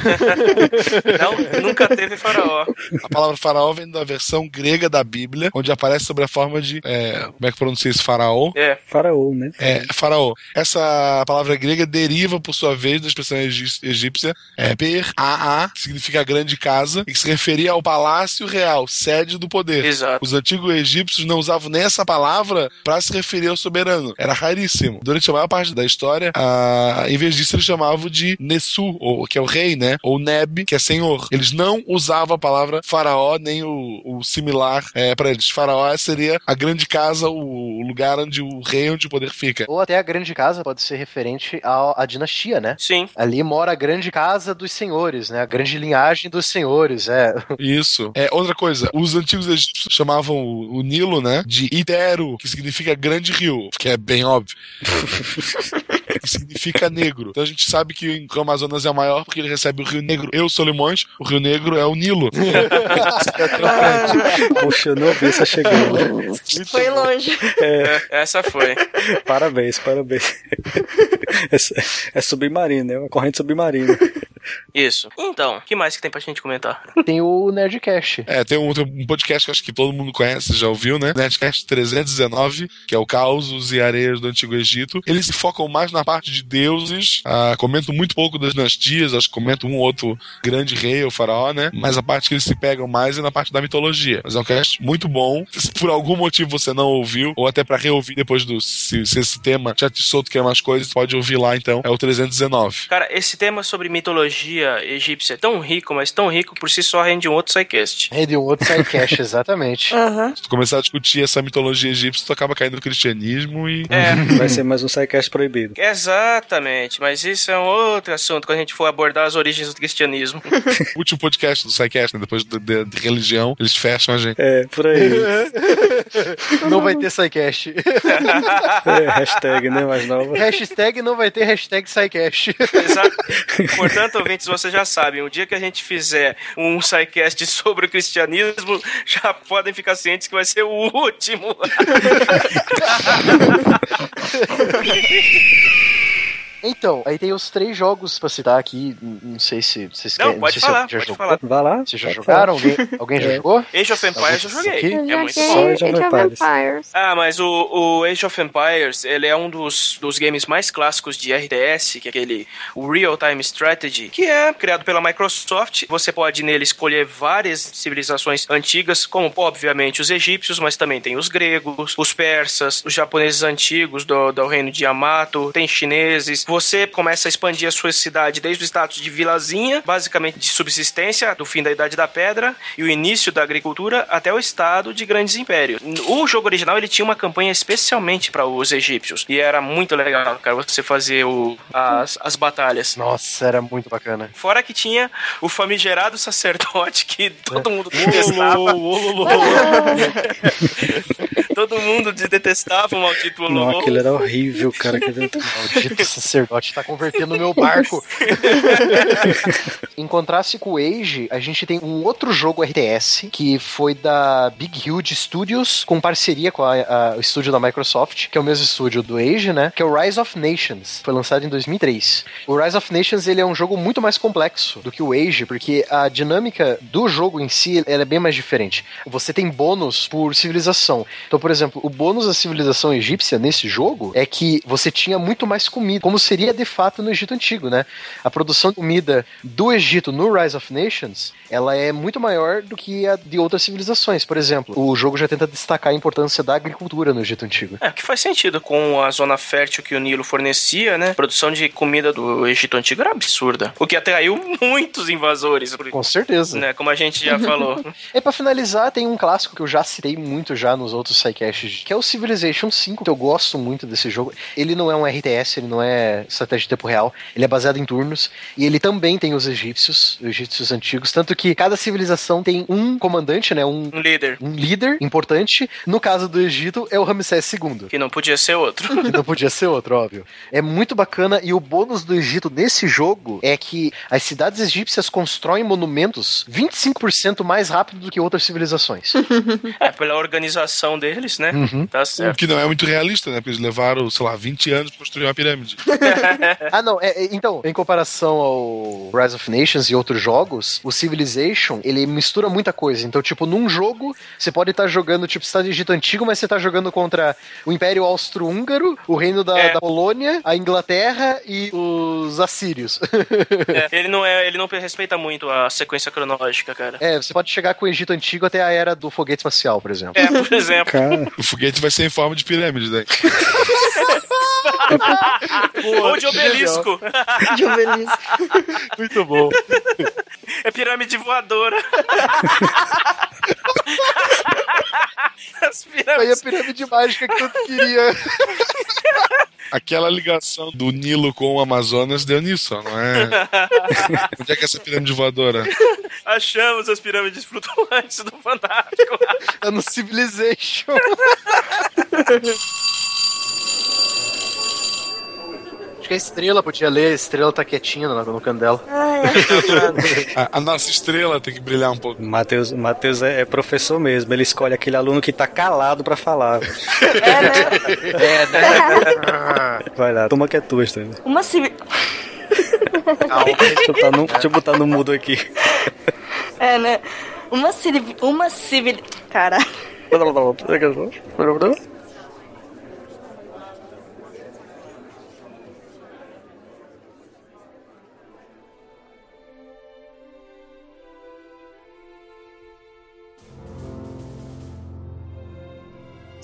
não, nunca teve faraó. A palavra faraó vem da versão grega da Bíblia, onde aparece sobre a forma de, é, como é que pronuncia isso? Faraó? É. Faraó, né? É, faraó. Essa palavra grega deriva, por sua vez, da expressão egípcia é, per, a, a, que significa grande casa, e que se referia ao palácio palácio real, sede do poder. Exato. Os antigos egípcios não usavam nem essa palavra para se referir ao soberano. Era raríssimo. Durante a maior parte da história, a... em vez disso, eles chamavam de Nessu, ou, que é o rei, né? Ou Neb, que é senhor. Eles não usavam a palavra faraó, nem o, o similar é, para eles. Faraó seria a grande casa, o lugar onde o rei, onde o poder fica. Ou até a grande casa pode ser referente à, à dinastia, né? Sim. Ali mora a grande casa dos senhores, né? A grande linhagem dos senhores, é. Isso. Isso. É, outra coisa, os antigos egípcios chamavam o, o Nilo, né, de Itero, que significa grande rio, que é bem óbvio. que significa negro. Então a gente sabe que o Amazonas é o maior porque ele recebe o Rio Negro e o Solimões. O Rio Negro é o Nilo. Puxa, eu não vi essa chegando. Foi longe. É. Essa foi. Parabéns, parabéns. É, é submarino, né? Uma corrente submarina. Isso. Então, o que mais que tem pra gente comentar? Tem o Nerdcast. É, tem um, tem um podcast que acho que todo mundo conhece, já ouviu, né? Nerdcast 319, que é o Causos e Areias do Antigo Egito. Eles se focam mais na parte de deuses, ah, comentam muito pouco das dinastias, acho que comentam um ou outro grande rei ou faraó, né? Mas a parte que eles se pegam mais é na parte da mitologia. Mas é um cast muito bom. Se por algum motivo você não ouviu, ou até para reouvir depois do. Se, se, esse tema já te solto que é mais coisas, pode ouvir lá então. É o 319. Cara, esse tema sobre mitologia egípcia é tão rico, mas tão rico por si só rende um outro sidecast. Rende um outro sidecast, exatamente. Uhum. Se tu começar a discutir essa mitologia egípcia, tu acaba caindo no cristianismo e. É. Vai ser mais um sidecast proibido. Exatamente, mas isso é um outro assunto quando a gente for abordar as origens do cristianismo. o último podcast do sidecast, né? depois de, de, de, religião, eles fecham a gente. É, por aí. não vai ter sidecast. é, hashtag, né? Mais nova. Hashtag não vai ter hashtag sidecast. Exato. Portanto, ouvintes, vocês já sabem, o dia que a gente fizer um sidecast sobre o cristianismo, já podem ficar cientes que vai ser o último. Então, aí tem os três jogos pra citar aqui. Não sei se vocês não, querem. Pode não falar, se pode já falar. Jogou. Vai lá. Vocês já jogaram? Alguém, alguém já jogou? Age of Empires eu joguei. É muito bom. Age of Empires. Ah, mas o, o Age of Empires, ele é um dos, dos games mais clássicos de RTS, que é aquele Real Time Strategy, que é criado pela Microsoft. Você pode nele escolher várias civilizações antigas, como obviamente os egípcios, mas também tem os gregos, os persas, os japoneses antigos do, do reino de Yamato, tem chineses. Você começa a expandir a sua cidade desde o status de vilazinha, basicamente de subsistência, do fim da Idade da Pedra e o início da agricultura, até o estado de grandes impérios. O jogo original ele tinha uma campanha especialmente para os egípcios e era muito legal, cara, você fazer o, as, as batalhas. Nossa, era muito bacana. Fora que tinha o famigerado sacerdote que todo mundo detestava. todo mundo detestava o maldito Não, Ololô. aquele era horrível, cara. Maldito sacerdote tá convertendo meu barco. em contraste com o Age, a gente tem um outro jogo RTS que foi da Big Huge Studios, com parceria com a, a- o estúdio da Microsoft, que é o mesmo estúdio do Age, né? Que é o Rise of Nations. Foi lançado em 2003. O Rise of Nations ele é um jogo muito mais complexo do que o Age, porque a dinâmica do jogo em si ela é bem mais diferente. Você tem bônus por civilização. Então, por exemplo, o bônus da civilização egípcia nesse jogo é que você tinha muito mais comida, como seria de fato no Egito Antigo, né? A produção de comida do Egito no Rise of Nations, ela é muito maior do que a de outras civilizações. Por exemplo, o jogo já tenta destacar a importância da agricultura no Egito Antigo. É, que faz sentido com a zona fértil que o Nilo fornecia, né? A produção de comida do Egito Antigo era absurda. O que atraiu muitos invasores, Com certeza. né? Como a gente já falou. E pra finalizar, tem um clássico que eu já citei muito já nos outros sidecasts, que é o Civilization 5, que eu gosto muito desse jogo. Ele não é um RTS, ele não é estratégia de tempo real, ele é baseado em turnos, e ele também tem os egípcios, os egípcios antigos, tanto que cada civilização tem um comandante, né, um, Um líder. um líder importante. No caso do Egito, é o Ramsés II. Que não podia ser outro. Que não podia ser outro, óbvio. É muito bacana e o bônus do Egito nesse jogo é que as cidades egípcias constroem monumentos 25% mais rápido do que outras civilizações. É, pela organização deles, né? Uhum. Tá O certo. que não é muito realista, né? Porque eles levaram, sei lá, 20 anos pra construir uma pirâmide. Ah, não, é, é, então, em comparação ao Rise of Nations e outros jogos, o Civilization, ele mistura muita coisa. Então, tipo, num jogo, você pode estar jogando, tipo, Estado do Egito Antigo, mas você tá jogando contra o Império Austro-Húngaro, o Reino da, É. da Polônia, a Inglaterra e os Assírios. É, ele, não é, ele não respeita muito a sequência cronológica, cara. É, você pode chegar com o Egito Antigo até a era do foguete espacial, por exemplo. É, por exemplo. Cara, O foguete vai ser em forma de pirâmide, né? Ou de obelisco. De obelisco. Muito bom. É pirâmide voadora. As Aí a pirâmides. pirâmide mágica que eu queria. Aquela ligação do Nilo com o Amazonas deu nisso, não é? Onde é que é essa pirâmide voadora? Achamos as pirâmides flutuantes do Fantástico. É no Civilization. Que a estrela podia ler, a estrela tá quietinha no, no canto dela. a, a, nossa estrela tem que brilhar um pouco. Matheus, Matheus é, é, professor mesmo, ele escolhe aquele aluno que tá calado pra falar. É, né? É, né? Vai lá, toma que é tua, Estrela. Uma civil... deixa, eu botar no, deixa eu botar no mudo aqui. É, né? Uma civil... Uma civil... Cara...